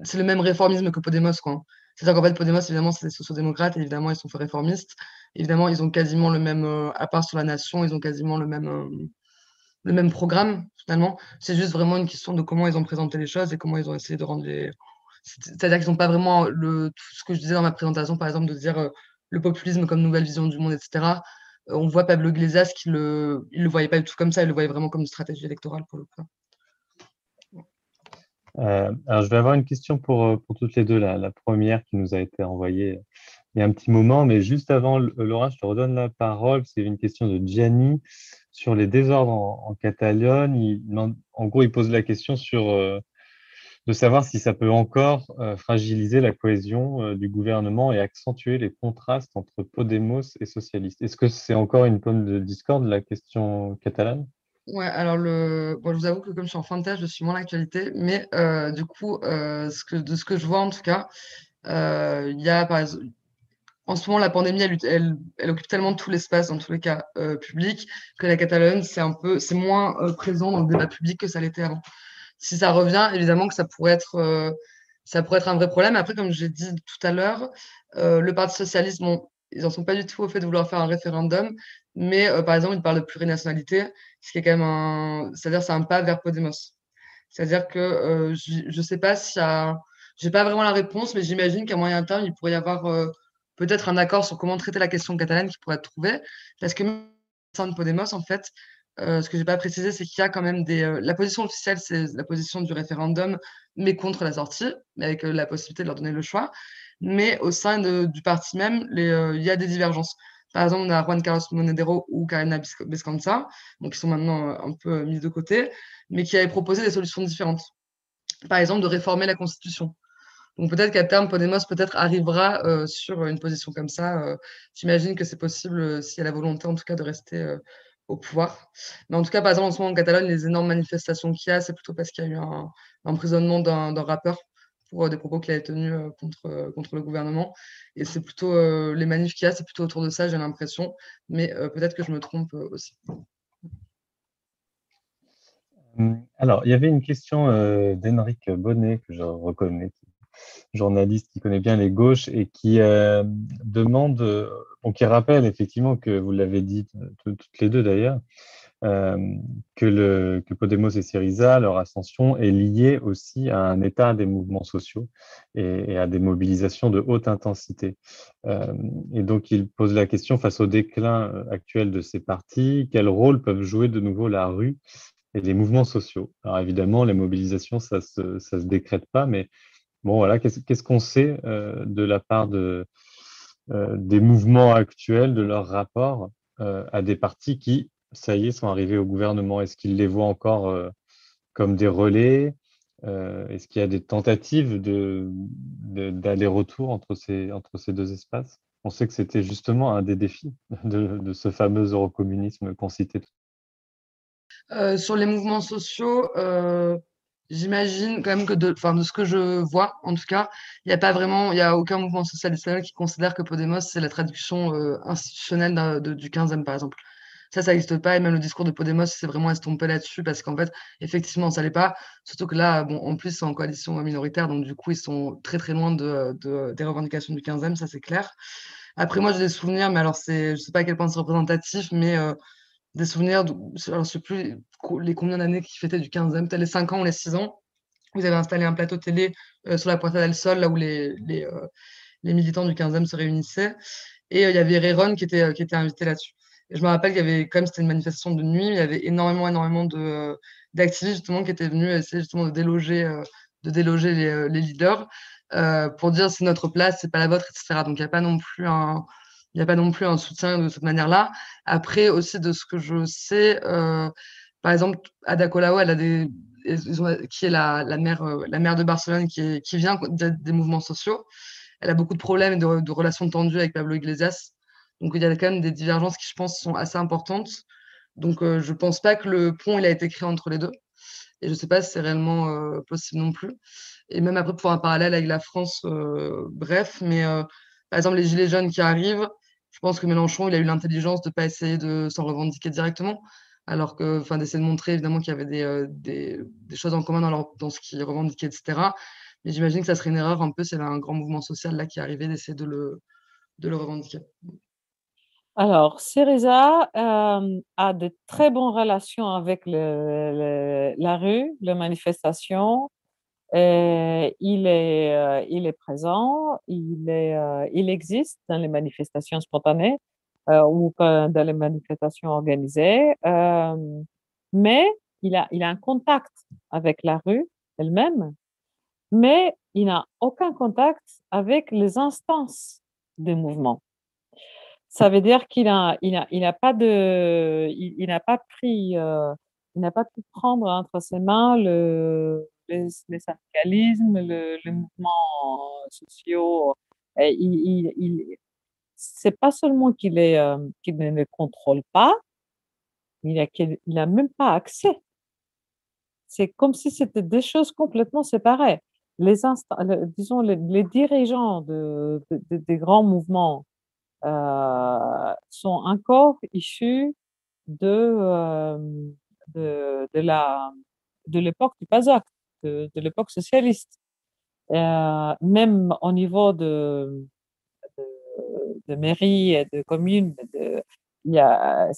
C'est le même réformisme que Podemos, quoi. C'est-à-dire qu'en fait, Podemos, évidemment, c'est des sociodémocrates, évidemment, ils sont réformistes. Évidemment, ils ont quasiment le même, euh, à part sur la nation, ils ont quasiment le même, euh, le même programme, finalement. C'est juste vraiment une question de comment ils ont présenté les choses et comment ils ont essayé de rendre les. C'est-à-dire qu'ils n'ont pas vraiment le, tout ce que je disais dans ma présentation, par exemple, de dire euh, le populisme comme nouvelle vision du monde, etc. on voit Pablo Iglesias qui le, il le voyait pas du tout comme ça, il le voyait vraiment comme une stratégie électorale pour le coup. Euh, alors, je vais avoir une question pour, euh, pour toutes les deux. La, première qui nous a été envoyée il y a un petit moment, mais juste avant, Laura, je te redonne la parole. C'est une question de Gianni sur les désordres en, Catalogne. En gros, il pose la question sur euh, de savoir si ça peut encore fragiliser la cohésion du gouvernement et accentuer les contrastes entre Podemos et socialistes. Est-ce que c'est encore une pomme de discorde, la question catalane? Ouais, alors le... je vous avoue que comme je suis en fin de tâche, je suis moins l'actualité, mais euh, du coup, euh, ce que, de ce que je vois en tout cas, euh, il y a par exemple, en ce moment, la pandémie, elle, occupe tellement tout l'espace, dans tous les cas publics, que la Catalogne, c'est un peu, c'est moins présent dans le débat public que ça l'était avant. Si ça revient, évidemment que ça pourrait être, ça pourrait être un vrai problème. Après, comme j'ai dit tout à l'heure, le Parti socialiste, bon, ils n'en sont pas du tout au fait de vouloir faire un référendum, mais par exemple, ils parlent de plurinationalité ce qui est quand même un, c'est-à-dire c'est un pas vers Podemos. C'est-à-dire que euh, je ne sais pas si ça, j'ai pas vraiment la réponse, mais j'imagine qu'à moyen terme, il pourrait y avoir euh, peut-être un accord sur comment traiter la question catalane qui pourrait être trouvé, parce que même de Podemos, en fait, euh, ce que j'ai pas précisé, c'est qu'il y a quand même des, la position officielle, c'est la position du référendum, mais contre la sortie, mais avec la possibilité de leur donner le choix. Mais au sein du parti même, il y a des divergences. Par exemple, on a Juan Carlos Monedero ou Karina Bescanza, donc qui sont maintenant euh, un peu mis de côté, mais qui avaient proposé des solutions différentes. Par exemple, de réformer la Constitution. Donc peut-être qu'à terme, Podemos peut-être arrivera euh, sur une position comme ça. Euh, j'imagine que c'est possible s'il y a la volonté, en tout cas, de rester au pouvoir. Mais en tout cas, par exemple, en ce moment en Catalogne, les énormes manifestations qu'il y a, c'est plutôt parce qu'il y a eu un emprisonnement d'un rappeur pour des propos qu'il a tenus contre, contre le gouvernement. Et c'est plutôt les manifs qu'il y a, c'est plutôt autour de ça, j'ai l'impression. Mais peut-être que je me trompe aussi. Alors, il y avait une question d'Henrik Bonnet, que je reconnais, journaliste qui connaît bien les gauches et qui demande, donc qui rappelle effectivement que vous l'avez dit toutes les deux d'ailleurs, euh, que, le, que Podemos et Syriza, leur ascension est liée aussi à un état des mouvements sociaux et, à des mobilisations de haute intensité. Euh, et donc, il pose la question face au déclin euh, actuel de ces partis, quel rôle peuvent jouer de nouveau la rue et les mouvements sociaux? Alors évidemment, les mobilisations, ça ne se, décrète pas, mais bon, voilà, qu'est-ce qu'on sait de la part de, des mouvements actuels, de leur rapport à des partis qui, ça y est, sont arrivés au gouvernement Est-ce qu'ils les voient encore comme des relais Est-ce qu'il y a des tentatives d'aller-retour entre, ces, entre ces deux espaces? On sait que c'était justement un des défis de, de ce fameux eurocommunisme qu'on citait tout euh, sur les mouvements sociaux, euh, j'imagine quand même que de, de ce que je vois, en tout cas, il n'y a pas vraiment, il n'y a aucun mouvement social espagnol qui considère que Podemos, c'est la traduction euh, institutionnelle du 15e, par exemple. Ça, ça n'existe pas. Et même le discours de Podemos, c'est vraiment estompé là-dessus parce qu'en fait, effectivement, ça l'est pas. Surtout que là, bon, en plus, c'est en coalition minoritaire. Donc, du coup, ils sont très, très loin de, des revendications du 15e. Ça, c'est clair. Après, moi, j'ai des souvenirs, mais alors, je ne sais pas à quel point c'est représentatif, mais des souvenirs, de, alors, je ne sais plus les combien d'années qui fêtaient du 15e, peut-être les 5 ans ou les 6 ans. Vous avez installé un plateau télé euh, sur la Puerta del Sol, là où les, les, euh, militants du 15e se réunissaient. Et euh, il y avait Réron qui était, qui était invité là-dessus. Je me rappelle qu'il y avait, comme c'était une manifestation de nuit, il y avait énormément, énormément d'activistes justement qui étaient venus essayer justement de déloger, de déloger les, les leaders pour dire c'est notre place, c'est pas la vôtre, etc. Donc il n'y a pas non plus un, il n'y a pas non plus un soutien de cette manière-là. Après, aussi, de ce que je sais, euh, par exemple, Ada Colau, qui est la, la, maire, euh, la maire de Barcelone, qui, qui vient des mouvements sociaux. Elle a beaucoup de problèmes et de, relations tendues avec Pablo Iglesias. Donc, il y a quand même des divergences qui, je pense, sont assez importantes. Donc, euh, je ne pense pas que le pont il a été créé entre les deux. Et je ne sais pas si c'est réellement possible non plus. Et même après, pour un parallèle avec la France, bref, mais par exemple, les Gilets jaunes qui arrivent, je pense que Mélenchon, il a eu l'intelligence de ne pas essayer de s'en revendiquer directement, alors que, enfin, d'essayer de montrer évidemment qu'il y avait des, euh, choses en commun dans, ce qu'il revendiquait, etc. Mais j'imagine que ça serait une erreur un peu s'il y avait un grand mouvement social là qui arrivait d'essayer de le revendiquer. Alors, Syriza euh, a de très bonnes relations avec la rue, les manifestations, euh, il, est, euh, il est présent, il, euh, existe dans les manifestations spontanées ou dans les manifestations organisées, mais il a, il a un contact avec la rue elle-même, mais il n'a aucun contact avec les instances des mouvements. Ça veut dire qu'il a, il a, il a pas de, il, n'a pas pris, il n'a pas pu prendre entre ses mains le, le, syndicalisme, le, les mouvements sociaux. Et il, il, c'est pas seulement qu'il est euh, qu'il ne les contrôle pas, il a il a même pas accès. C'est comme si c'était deux choses complètement séparées. Les disons les, dirigeants de, des grands mouvements euh, sont encore issus de, euh, de, de la de l'époque du PASOK de, l'époque socialiste. Euh, même au niveau de, de, mairie et de commune, de, y a,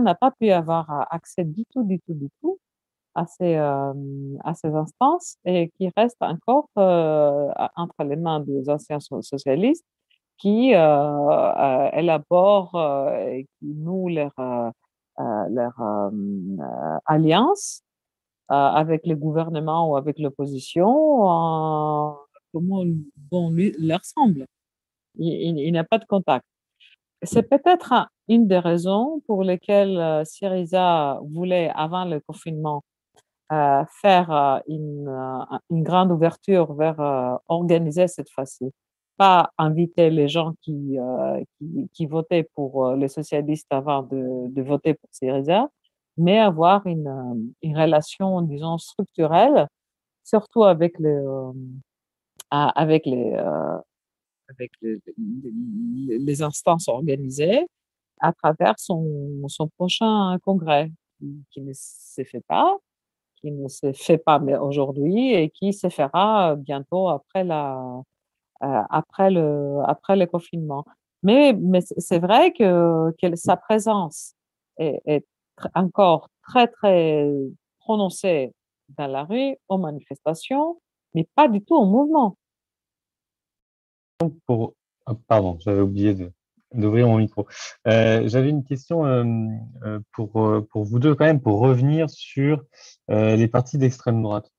n'a pas pu avoir accès du tout, du tout, du tout à ces, euh, à ces instances et qui reste encore euh, entre les mains des anciens socialistes qui élaborent et qui nouent leur, leur alliance euh, avec le gouvernement ou avec l'opposition, comment bon, lui, leur semble. Il, il, n'a pas de contact. C'est peut-être une des raisons pour lesquelles euh, Syriza voulait, avant le confinement, euh, faire une, une, grande ouverture vers organiser cette fois-ci. Pas inviter les gens qui, qui, qui, votaient pour les socialistes avant de, de voter pour Syriza, mais avoir une, euh, une relation, disons, structurelle, surtout avec, le, euh, avec, les, euh, avec les, les, instances organisées à travers son, son prochain congrès qui, ne s'est fait pas, qui ne s'est fait pas aujourd'hui et qui se fera bientôt après, la, après, le, après le confinement. Mais, mais c'est vrai que, que, sa présence est, encore très, très prononcé dans la rue, aux manifestations, mais pas du tout au mouvement. Pour... Ah, pardon, j'avais oublié de, d'ouvrir mon micro. J'avais une question pour, pour vous deux quand même, pour revenir sur les partis d'extrême droite.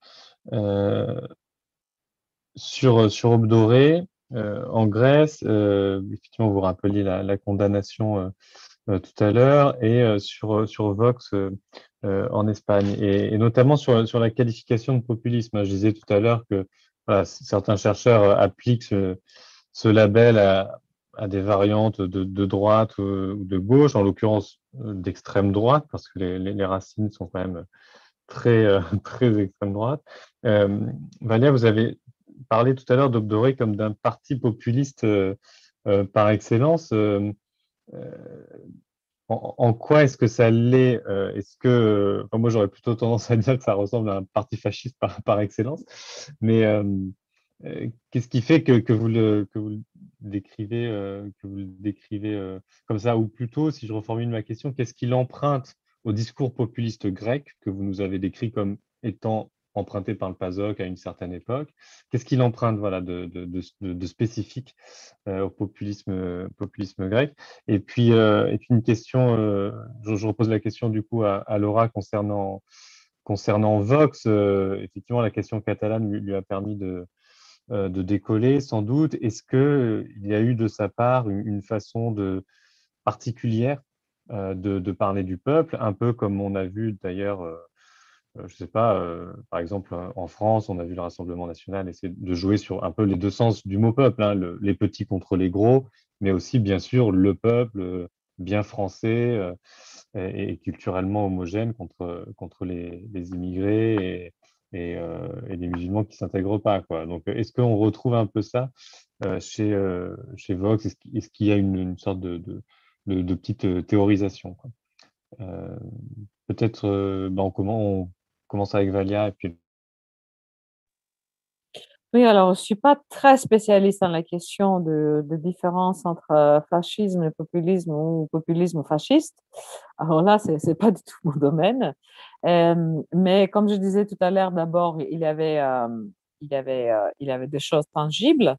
Sur, sur Aube Dorée, en Grèce, effectivement, vous rappeliez la, la condamnation tout à l'heure, et sur, sur Vox en Espagne, et, notamment sur, sur la qualification de populisme. Je disais tout à l'heure que certains chercheurs appliquent ce, label à, des variantes de, de droite ou de gauche, en l'occurrence d'extrême droite, parce que les, les, racines sont quand même très, très extrême droite. Euh, Valia, vous avez parlé tout à l'heure d'Obdoré comme d'un parti populiste euh, euh, par excellence. Euh, en, quoi est-ce que ça l'est Est-ce que, moi j'aurais plutôt tendance à dire que ça ressemble à un parti fasciste par, par excellence, mais Qu'est-ce qui fait que, que, vous le, que vous décrivez, que vous le décrivez comme ça? Ou plutôt, si je reformule ma question, qu'est-ce qu'il emprunte au discours populiste grec que vous nous avez décrit comme étant emprunté par le PASOK à une certaine époque Qu'est-ce qu'il emprunte voilà, de, spécifique euh, au populisme, populisme grec? Et puis, et puis une question, je, repose la question du coup à, Laura concernant, concernant Vox. effectivement, la question catalane lui, a permis de euh, de décoller, sans doute. Est-ce qu'il euh, y a eu de sa part une, façon de, particulière euh, de, parler du peuple, un peu comme on a vu d'ailleurs, je ne sais pas, par exemple en France, on a vu le Rassemblement national essayer de jouer sur un peu les deux sens du mot peuple, hein, les petits contre les gros, mais aussi bien sûr le peuple bien français et, culturellement homogène contre, contre les, les immigrés et, et, euh, des musulmans qui ne s'intègrent pas. Quoi. Donc, est-ce qu'on retrouve un peu ça euh, chez, euh, chez Vox? Est-ce qu'il y a une, sorte de, de, petite théorisation Peut-être, ben, comment on commence avec Valia et puis oui, alors je ne suis pas très spécialiste dans la question de, différence entre euh, fascisme et populisme ou populisme fasciste. Alors là, ce n'est pas du tout mon domaine. Euh, mais comme je disais tout à l'heure, d'abord, il y avait, euh, il euh, il avait des choses tangibles.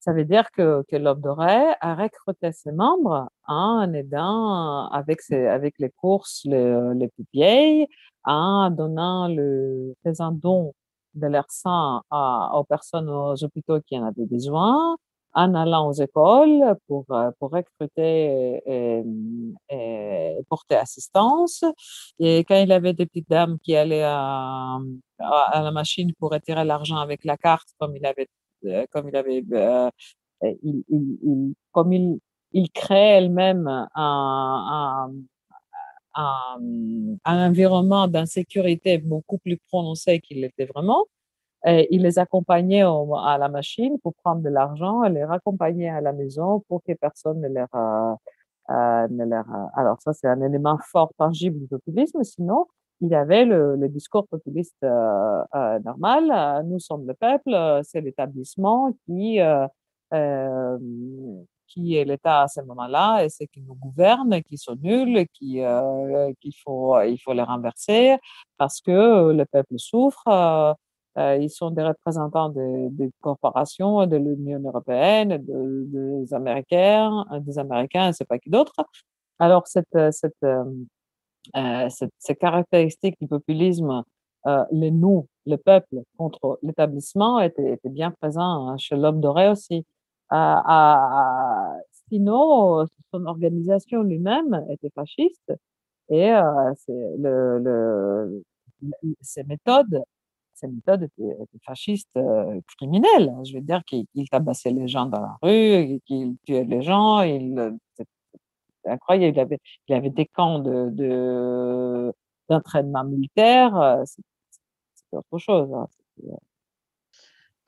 Ça veut dire que, que a recruté ses membres en aidant avec, ses, avec les courses les, les plus vieilles, en donnant le, faisant don de leur sang aux personnes aux hôpitaux qui en avaient besoin, en allant aux écoles pour, euh, pour recruter et, et, porter assistance. Et quand il avait des petites dames qui allaient à, à, la machine pour retirer l'argent avec la carte, comme il avait, euh, comme il avait, euh, il, il, il, comme il, il crée elle-même un, un, un, un environnement d'insécurité beaucoup plus prononcé qu'il l'était vraiment. Et il les accompagnait à la machine pour prendre de l'argent, les raccompagner à la maison pour que personne ne leur, euh, euh, ne leur euh, alors ça c'est un élément fort tangible du populisme. Sinon, il y avait le, discours populiste euh, euh, normal. Nous sommes le peuple, c'est l'établissement qui qui est l'État à ce moment-là et c'est qui nous gouverne, qui sont nuls, qui euh, qu'il faut il faut les renverser parce que le peuple souffre. Euh, euh ils sont des représentants des, corporations, de l'Union européenne, de, des Américains, des Américains, c'est pas qui d'autre. Alors cette cette, euh, cette ces caractéristiques du populisme, euh, le nous, le peuple contre l'établissement était, était bien présent hein, chez l'homme doré aussi à, sinon, son organisation lui-même était fasciste et euh, le, le, ses méthodes, ses méthodes étaient, fascistes euh, criminelles. Je veux dire qu'il tabassait les gens dans la rue, qu'il tuait les gens. Il, c'est incroyable. Il avait, il avait des camps de, d'entraînement militaire. Euh, c'était autre chose. Hein.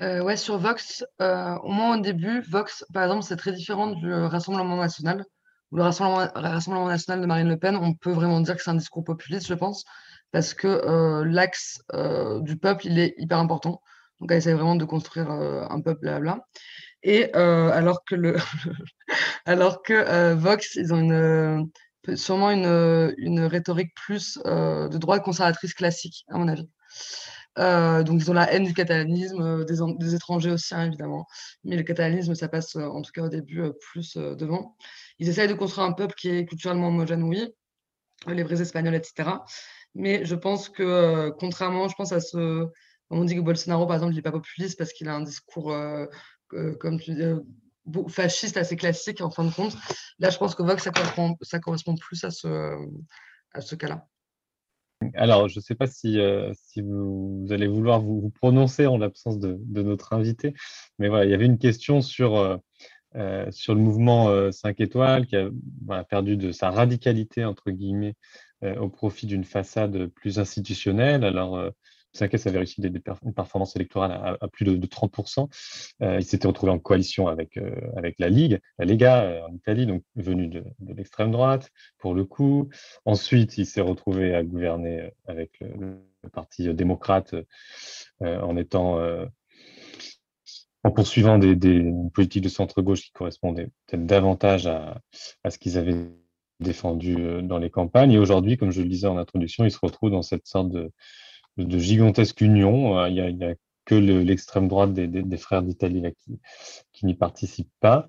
Euh, ouais, sur Vox, euh, au moins au début, Vox, par exemple, c'est très différent du Rassemblement national. Ou le Rassemblement, national de Marine Le Pen, on peut vraiment dire que c'est un discours populiste, je pense, parce que euh, l'axe euh, du peuple, il est hyper important. Donc, elle essaie vraiment de construire euh, un peuple, blabla. Et euh, alors que, le alors que Vox, ils ont une, sûrement une, une rhétorique plus de droite conservatrice classique, à mon avis. Euh, donc, ils ont la haine du catalanisme, euh, des, étrangers aussi, hein, évidemment. Mais le catalanisme, ça passe, euh, en tout cas au début, plus devant. ils essayent de construire un peuple qui est culturellement homogène, oui, les vrais Espagnols, etc. Mais je pense que, contrairement, je pense à ce. On dit que Bolsonaro, par exemple, il n'est pas populiste parce qu'il a un discours, comme tu dis, fasciste assez classique en fin de compte. Là, je pense que Vox, ça correspond, ça correspond plus à ce, à ce cas-là. Alors, je ne sais pas si, euh, si vous, allez vouloir vous, prononcer en l'absence de, notre invité, mais voilà, il y avait une question sur, euh, euh, sur le mouvement 5 étoiles qui a perdu de sa radicalité, entre guillemets, au profit d'une façade plus institutionnelle. Alors, Sankes avait réussi des, une performance électorale à, plus de, 30%. Euh, il s'était retrouvé en coalition avec, euh, avec la Ligue, la Lega euh, en Italie, donc venu de, l'extrême droite pour le coup. Ensuite, il s'est retrouvé à gouverner avec le, Parti démocrate en étant en poursuivant des, politiques de centre-gauche qui correspondaient peut-être davantage à, à ce qu'ils avaient défendu dans les campagnes. Et aujourd'hui, comme je le disais en introduction, il se retrouve dans cette sorte de, de gigantesque union. Euh, il n'y a, que l'extrême droite des, frères d'Italie qui, n'y participe pas.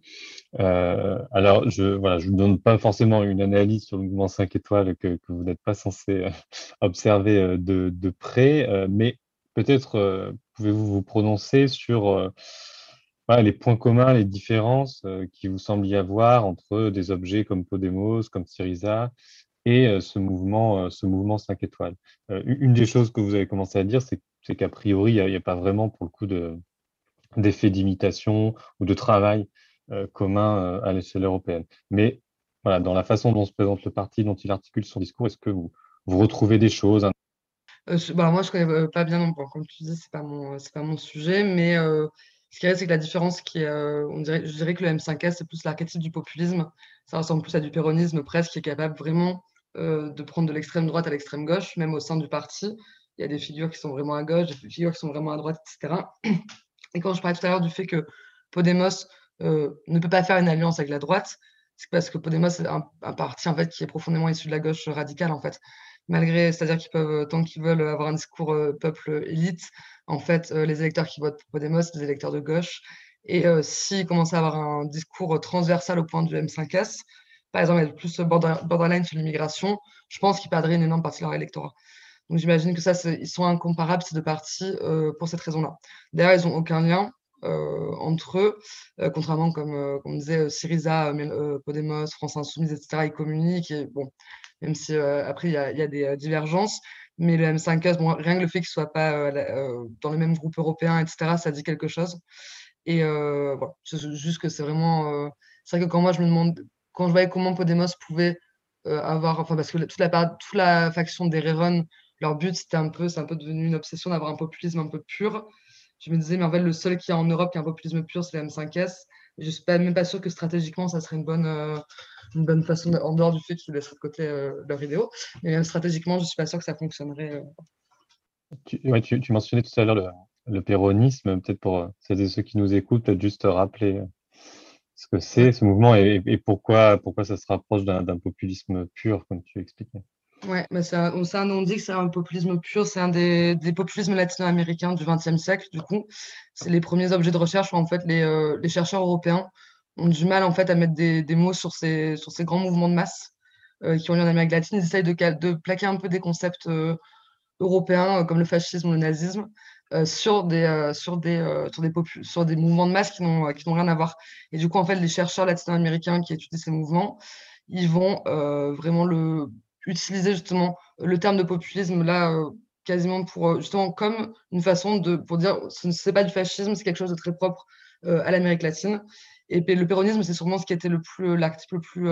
Euh, alors, je ne voilà, je vous donne pas forcément une analyse sur le mouvement 5 étoiles que, vous n'êtes pas censé euh, observer de, de près, mais peut-être pouvez-vous vous prononcer sur les points communs, les différences qui vous semblent y avoir entre des objets comme Podemos, comme Syriza, et ce mouvement, ce mouvement 5 étoiles. une des choses que vous avez commencé à dire, c'est qu'a priori, il n'y a, pas vraiment pour le coup d'effet d'imitation ou de travail commun à l'échelle européenne. Mais voilà, dans la façon dont se présente le parti, dont il articule son discours, est-ce que vous, vous retrouvez des choses bah, Moi, je ne connais pas bien non plus. Comme tu dis, ce n'est pas, mon, pas mon sujet, mais ce qui est, c'est que la différence qui est, je dirais que le M5S, c'est plus l'archétype du populisme. Ça ressemble plus à du péronisme presque, qui est capable vraiment de prendre de l'extrême droite à l'extrême gauche, même au sein du parti. Il y a des figures qui sont vraiment à gauche, des figures qui sont vraiment à droite, etc. Et quand je parlais tout à l'heure du fait que Podemos euh, ne peut pas faire une alliance avec la droite, c'est parce que Podemos est un, parti en fait qui est profondément issu de la gauche radicale en fait. Malgré, c'est-à-dire qu'ils peuvent tant qu'ils veulent avoir un discours euh, peuple élite, en fait, les électeurs qui votent pour Podemos, c'est des électeurs de gauche. Et s'ils commencent à avoir un discours transversal au point du M5S, par exemple, être plus borderline sur l'immigration, je pense qu'ils perdraient une énorme partie de leur électorat. Donc j'imagine que ça, ils sont incomparables, ces deux partis, euh, pour cette raison-là. D'ailleurs, ils n'ont aucun lien euh, entre eux, euh, contrairement, comme, on disait, Syriza, Podemos, France Insoumise, etc., ils communiquent, bon, même si après, il y, a des divergences, mais le M5S, bon, rien que le fait qu'ils ne soient pas dans le même groupe européen, etc., ça dit quelque chose. Et voilà, juste que c'est vraiment... c'est vrai que quand moi, je me demande quand je voyais comment Podemos pouvait euh, avoir, enfin, parce que toute la, faction des Reron, leur but, c'était un peu, c'est un peu devenu une obsession d'avoir un populisme un peu pur. Je me disais, mais en fait, le seul qui a en Europe qui a un populisme pur, c'est la M5S. je ne suis même pas sûr que stratégiquement, ça serait une bonne, euh, une bonne façon, en dehors du fait qu'ils laisseraient de côté euh, leur idéaux. Mais même stratégiquement, je ne suis pas sûr que ça fonctionnerait. Tu, mentionnais tout à l'heure le, le péronisme, peut-être pour ceux qui nous écoutent, peut-être juste rappeler ce que c'est ce mouvement et, pourquoi, pourquoi ça se rapproche d'un populisme pur, comme tu expliquais. Ouais, mais ça, on, dit que c'est un populisme pur, c'est un des, populismes latino-américains du XXe siècle. Du coup, c'est les premiers objets de recherche où en fait les, euh, chercheurs européens ont du mal en fait à mettre des, mots sur ces, grands mouvements de masse euh, qui ont lieu en Amérique latine. Ils essayent de, plaquer un peu des concepts euh, européens comme le fascisme le nazisme sur, des, euh, sur, des, euh, sur, des sur des mouvements de masse qui n'ont rien à voir. Et du coup, en fait, les chercheurs latino-américains qui étudient ces mouvements, ils vont vraiment le, utiliser justement le terme de populisme là quasiment pour justement comme une façon de pour dire ce n'est pas du fascisme, c'est quelque chose de très propre à l'Amérique latine. Et le péronisme, c'est sûrement ce qui était le plus l'article le plus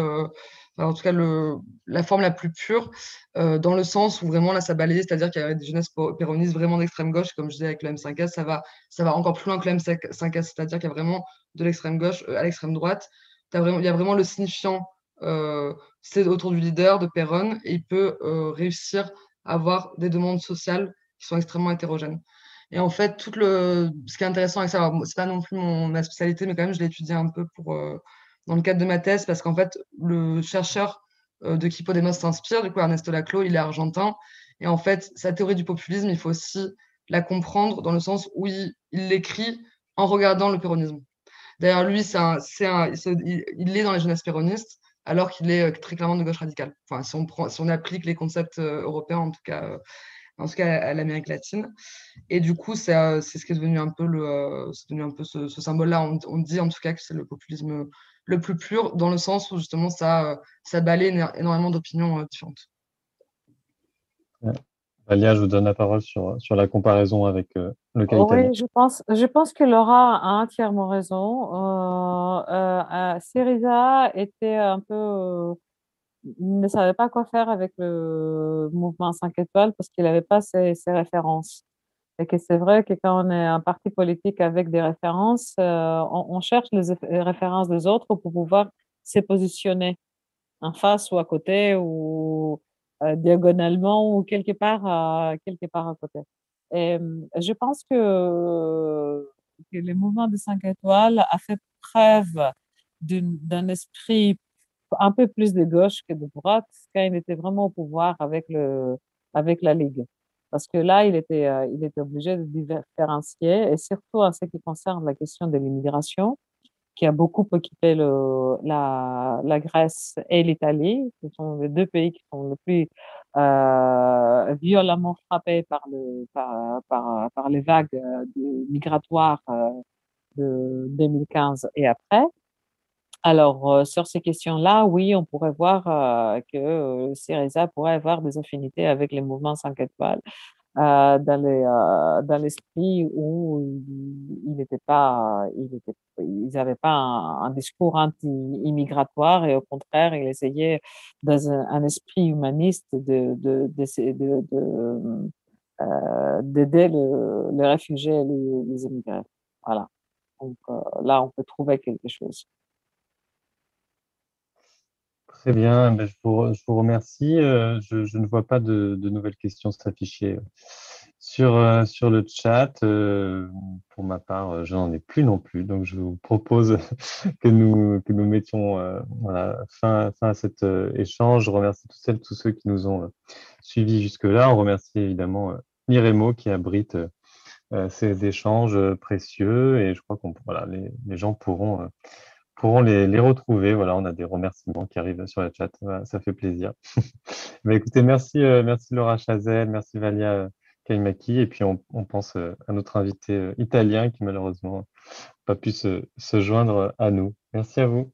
en tout cas le, la forme la plus pure, euh, dans le sens où vraiment là ça balayait, c'est-à-dire qu'il y avait des jeunesses péronistes vraiment d'extrême gauche, comme je disais avec le M5S, ça va, ça va encore plus loin que le M5S, c'est-à-dire qu'il y a vraiment de l'extrême gauche euh, à l'extrême droite. Il y a vraiment le signifiant, euh, c'est autour du leader de Perron, et il peut réussir à avoir des demandes sociales qui sont extrêmement hétérogènes. Et en fait, tout le, ce qui est intéressant avec ça, c'est pas non plus mon, ma spécialité, mais quand même, je l'ai étudié un peu pour, dans le cadre de ma thèse parce qu'en fait, le chercheur euh, de qui s'inspire, du coup, Ernesto Laclau, il est argentin. Et en fait, sa théorie du populisme, il faut aussi la comprendre dans le sens où il l'écrit en regardant le péronisme. D'ailleurs, lui, c'est un, il, est dans les jeunesses péronistes. alors qu'il est très clairement de gauche radicale. Enfin, si on, prend, si on applique les concepts européens, en tout cas, en tout cas à l'Amérique latine. Et du coup, c'est ce qui est devenu un peu, le, devenu un peu ce, symbole-là. On, on, dit en tout cas que c'est le populisme le plus pur, dans le sens où justement ça, ça balaye énormément d'opinions différentes. Valia, je vous donne la parole sur, sur la comparaison avec euh, le cas Oui, je pense, je pense que Laura a entièrement raison. Euh, euh, Syriza était un peu. Ne savait pas quoi faire avec le mouvement 5 étoiles parce qu'il n'avait pas ses, références. Et que c'est vrai que quand on est un parti politique avec des références, on, on, cherche les, références des autres pour pouvoir se positionner en face ou à côté ou euh, diagonalement ou quelque part, à, quelque part à côté. Et je pense que, le mouvement de 5 étoiles a fait preuve d'un esprit un peu plus de gauche que de droite quand il était vraiment au pouvoir avec, le, avec la Ligue. Parce que là, il était, euh, il était obligé de différencier, et surtout en ce qui concerne la question de l'immigration, qui a beaucoup occupé le, la, la, Grèce et l'Italie. Ce sont les deux pays qui sont le plus euh, violemment frappés par, le, par, par, par les vagues euh, migratoires euh, de 2015 et après. Alors, euh, sur ces questions-là, oui, on pourrait voir euh, que euh, Syriza pourrait avoir des affinités avec les mouvements 5 étoiles, euh, dans les, euh, dans l'esprit où il n'était pas, il ils n'avaient pas un, discours anti-immigratoire et au contraire, il essayait dans un, esprit humaniste de, de, de, de, de euh, d'aider le, les réfugiés et les, les immigrés. Voilà. Donc euh, là, on peut trouver quelque chose. Très bien, ben, je, vous, remercie. Euh, je, ne vois pas de, nouvelles questions s'afficher sur, euh, sur le chat. Euh, pour ma part, je n'en ai plus non plus. Donc, je vous propose que nous, que nous mettions fin, fin à cet échange. Je remercie toutes celles, tous ceux qui nous ont suivis jusque-là. On remercie évidemment Miremo qui abrite ces échanges précieux et je crois qu'on voilà, les, les gens pourront pourront les, retrouver. Voilà, on a des remerciements qui arrivent sur le chat. Ça fait plaisir. Mais écoutez, merci, euh, merci Laura Chazel, merci Valia euh, Kaimaki. Et puis, on, pense euh, à notre invité italien qui malheureusement n'a pas pu se joindre à nous. Merci à vous.